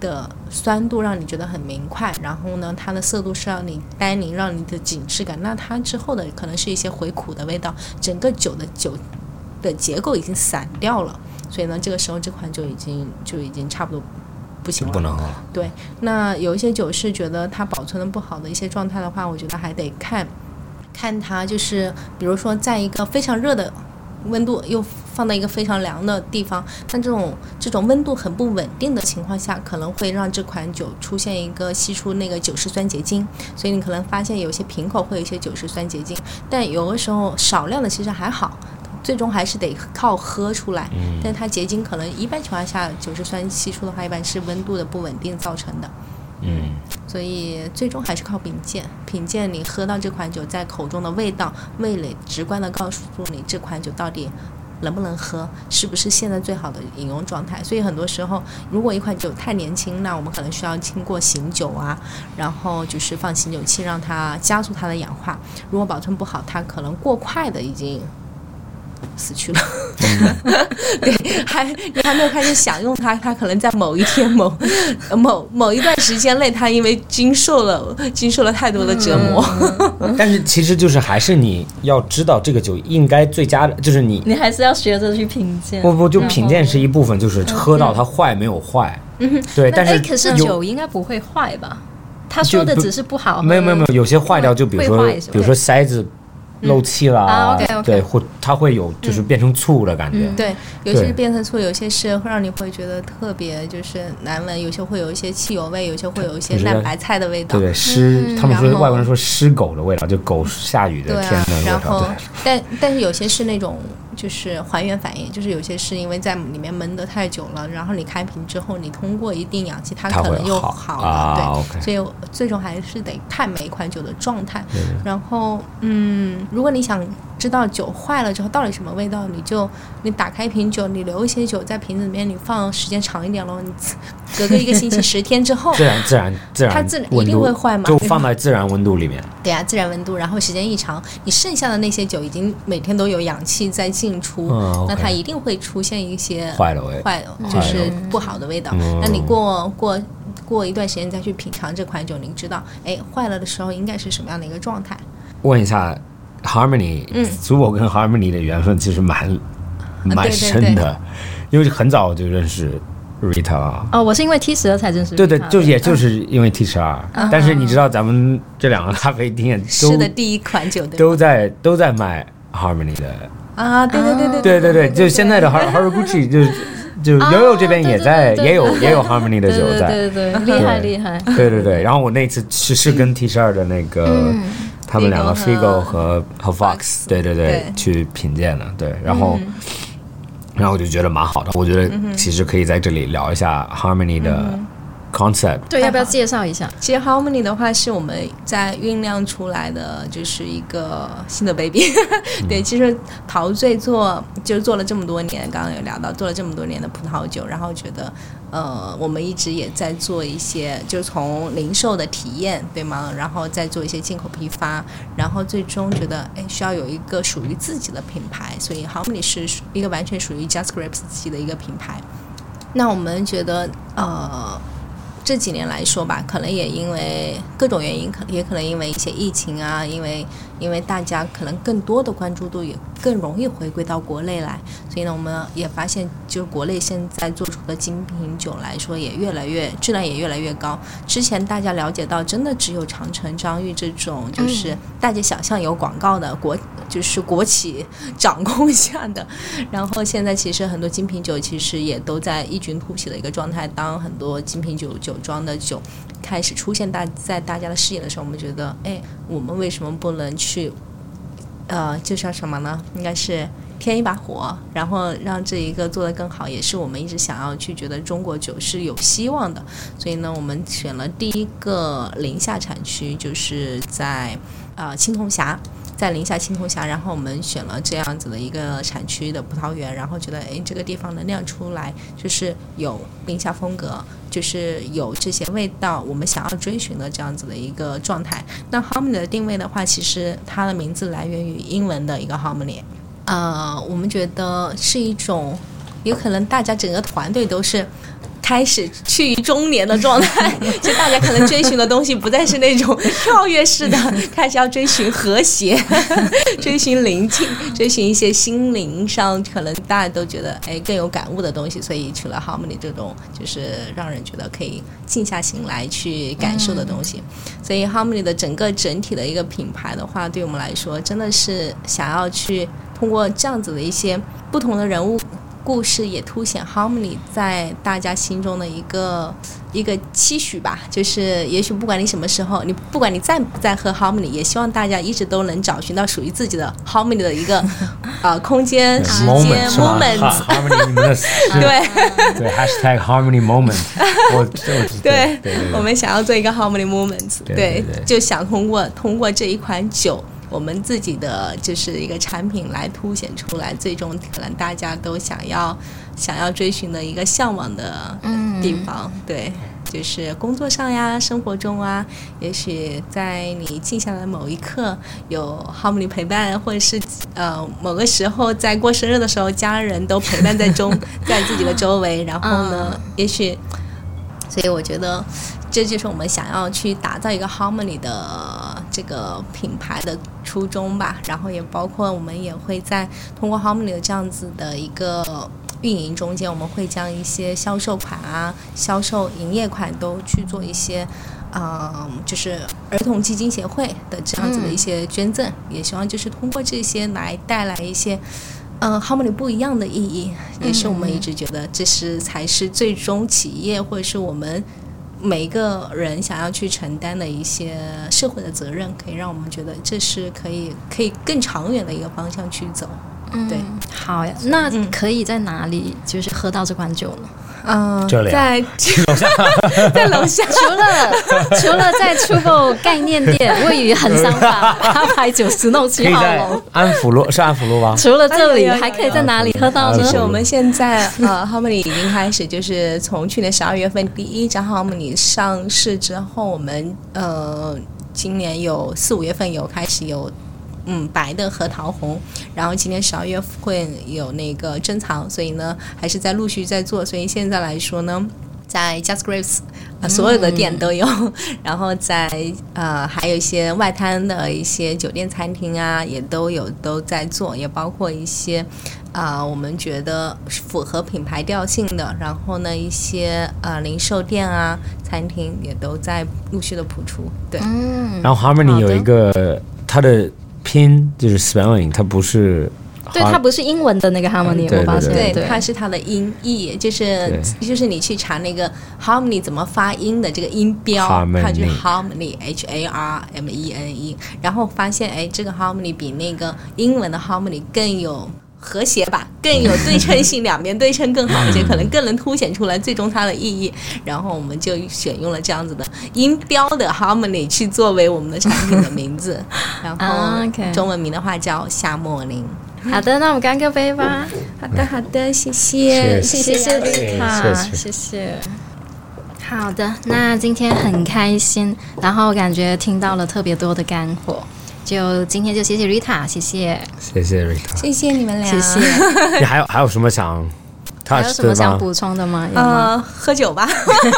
的酸度让你觉得很明快，然后呢，它的涩度是让你单宁，让你的紧致感。那它之后的可能是一些回苦的味道，整个酒的酒的结构已经散掉了，所以呢，这个时候这款酒已经就已经差不多不行了，不能喝了。对，那有一些酒是觉得它保存的不好的一些状态的话，我觉得还得看，看它就是比如说在一个非常热的温度又放到一个非常凉的地方，像这种这种温度很不稳定的情况下，可能会让这款酒出现一个析出那个酒石酸结晶，所以你可能发现有些瓶口会有一些酒石酸结晶，但有的时候少量的其实还好。最终还是得靠喝出来，但它结晶可能一般情况下酒石酸析出的话，一般是温度的不稳定造成的。嗯，所以最终还是靠品鉴。品鉴你喝到这款酒在口中的味道，味蕾直观的告诉你这款酒到底能不能喝，是不是现在最好的饮用状态。所以很多时候，如果一款酒太年轻，那我们可能需要经过醒酒啊，然后就是放醒酒器让它加速它的氧化。如果保存不好，它可能过快的已经。死去了，对，还你还没有开始享用它，它可能在某一天、某某某一段时间内，它因为经受了经受了太多的折磨，但是其实就是还是你要知道这个酒应该最佳的，就是你你还是要学着去品鉴。不不就品鉴是一部分，就是喝到它坏没有坏。对，但哎，是可是酒应该不会坏吧？他说的只是不好，没有没有没有，有些坏掉，就比如说比如说塞子漏气啦，对，或它会有就是变成醋的感觉。嗯对，有些是变成醋，有些是会让你会觉得特别就是难闻，有些会有一些汽油味，有些会有一些烂白菜的味道对。对，湿，他们说外国人说湿狗的味道，就狗下雨的天的，味然道。后对，但但是有些是那种就是还原反应，就是有些是因为在里面闷得太久了，然后你开瓶之后，你通过一定氧气，它可能又好好了，啊对。所以最终还是得看每一款酒的状态。然后，嗯，如果你想知道酒坏了之后到底什么味道，你就你打开一瓶酒，你留一些酒在瓶子里面，你放时间长一点咯，你隔个一个星期、十天之后，自然自然自然，它自然一定会坏嘛就放在自然温度里面。对啊，自然温度，然后时间一长，你剩下的那些酒已经每天都有氧气在进出，嗯那它一定会出现一些坏的味。坏就是不好的味道。嗯。那你过过过一段时间再去品尝这款酒，您知道，哎，坏了的时候应该是什么样的一个状态？问一下，Harmony，嗯。祖我跟 Harmony 的缘分其实蛮蛮对对深的，因为很早就认识 Rita 了。哦，我是因为 T 十二才认识对对就也就是因为 T 十二，但是你知道咱们这两个咖啡店都是的，第一款酒对都在都在卖 Harmony 的，啊，对对对对对对对，就现在的 Har Haraguchi 就是就悠悠这边也在也有也有 Harmony 的 酒在，对对对，厉害厉害。对对对，然后我那次是是跟 T 十二的那个、他们两个 Figo 和和和 Fox，Fox，对对对对。去品鉴的，对，然后、然后我就觉得蛮好的，我觉得其实可以在这里聊一下 Harmony 的 concept，、对，要不要介绍一下？其实 Harmony 的话是我们在酝酿出来的，就是一个新的 baby。对，其实陶醉做就是做了这么多年，刚刚有聊到做了这么多年的葡萄酒，然后觉得呃，我们一直也在做一些，就是从零售的体验，对吗？然后再做一些进口批发，然后最终觉得哎，需要有一个属于自己的品牌，所以 Harmony 是属一个完全属于 Just Grapes 自己的一个品牌。那我们觉得呃。这几年来说吧，可能也因为各种原因，可也可能因为一些疫情啊，因为因为大家可能更多的关注度也更容易回归到国内来。所以呢，我们也发现，就是国内现在做出的精品酒来说，也越来越质量也越来越高。之前大家了解到，真的只有长城、张裕这种，就是大街小巷有广告的国，就是国企掌控下的。然后现在其实很多精品酒其实也都在异军突起的一个状态。当很多精品酒酒庄的酒开始出现大在大家的视野的时候，我们觉得，哎，我们为什么不能去，去呃，就叫什么呢？应该是。添一把火，然后让这一个做得更好，也是我们一直想要去觉得中国酒是有希望的。所以呢，我们选了第一个宁夏产区，就是在呃青铜峡，在宁夏青铜峡。然后我们选了这样子的一个产区的葡萄园，然后觉得哎这个地方能酿出来就是有宁夏风格，就是有这些味道，我们想要追寻的这样子的一个状态。那 Harmony 的定位的话，其实它的名字来源于英文的一个 Harmony。呃，我们觉得是一种，有可能大家整个团队都是开始趋于中年的状态，就大家可能追寻的东西不再是那种 跳跃式的，开始要追寻和谐，追寻宁静，追寻一些心灵上可能大家都觉得哎更有感悟的东西，所以取了 Harmony 这种就是让人觉得可以静下心来去感受的东西，所以 Harmony 的整个整体的一个品牌的话，对我们来说真的是想要去。通过这样子的一些不同的人物故事，也凸显 Harmony 在大家心中的一个一个期许吧。就是也许不管你什么时候，你不管你在不在喝 Harmony，也希望大家一直都能找寻到属于自己的 Harmony 的一个 呃空间、时间、moment。对对，Hashtag Harmony Moment。我对，我们想要做一个 Harmony Moments。对，就想通过通过这一款酒。我们自己的就是一个产品来凸显出来，最终可能大家都想要想要追寻的一个向往的地方，对，就是工作上呀，生活中啊，也许在你静下来某一刻，有 Harmony 陪伴，或者是呃某个时候在过生日的时候，家人都陪伴在中 在自己的周围，然后呢，也许，所以我觉得。这就是我们想要去打造一个 Harmony 的这个品牌的初衷吧。然后也包括我们也会在通过 Harmony 这样子的一个运营中间，我们会将一些销售款啊、销售营业款都去做一些，嗯，就是儿童基金协会的这样子的一些捐赠。也希望就是通过这些来带来一些，嗯，Harmony 不一样的意义。也是我们一直觉得这是才是最终企业或者是我们。每一个人想要去承担的一些社会的责任，可以让我们觉得这是可以可以更长远的一个方向去走。嗯，对，好呀，那可以在哪里就是喝到这款酒呢？嗯，在楼下，在楼下。除了除了在 Trouble 概念店位于横山法八百九十弄七号楼，安福路是安福路吗？除了这里，还可以在哪里喝到呢？其实我们现在呃，Harmony 已经开始，就是从去年十二月份第一张 Harmony 上市之后，我们呃，今年有四五月份有开始有。嗯，白的和桃红，然后今年十二月会有那个珍藏，所以呢，还是在陆续在做。所以现在来说呢，在 Just Grapes 啊，所有的店都有，然后在呃，还有一些外滩的一些酒店、餐厅啊，也都有都在做，也包括一些啊，我们觉得符合品牌调性的，然后呢，一些呃零售店啊、餐厅也都在陆续的铺出。对，嗯，然后 Harmony 有一个它的。拼就是 spelling，它不是，对，它不是英文的那个 harmony，我发现，对，它是它的音译，就是就是你去查那个 harmony 怎么发音的这个音标，它就是 harmony，h a r m e n e，然后发现哎，这个 harmony 比那个英文的 harmony 更有。和谐吧，更有对称性，两边对称更好一些，可能更能凸显出来最终它的意义。然后我们就选用了这样子的音标的 harmony 去作为我们的产品的名字，然后中文名的话叫夏莫林。好的，那我们干个杯吧。好的，好的，谢谢，谢谢，谢谢卡，谢谢。好的，那今天很开心，然后感觉听到了特别多的干货。就今天就谢谢 Rita，谢谢，谢谢 Rita，谢谢你们俩，谢谢。你还有还有什么想？还有什么？想补充的吗？呃，喝酒吧，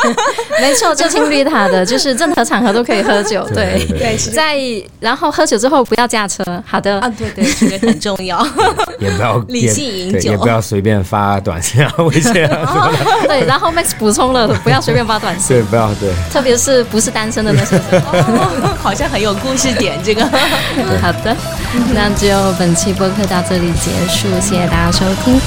没错，就听绿塔的，就是任何场合都可以喝酒。对对，在然后喝酒之后不要驾车。好的，啊，对对，这个很重要。也不要 理性饮酒也不要随便发短信啊、微信啊。对，然后 Max 补充了，不要随便发短信，对，不要对。特别是不是单身的那些人。哦好像很有故事点，这个。好的，那就本期播客到这里结束，谢谢大家收听，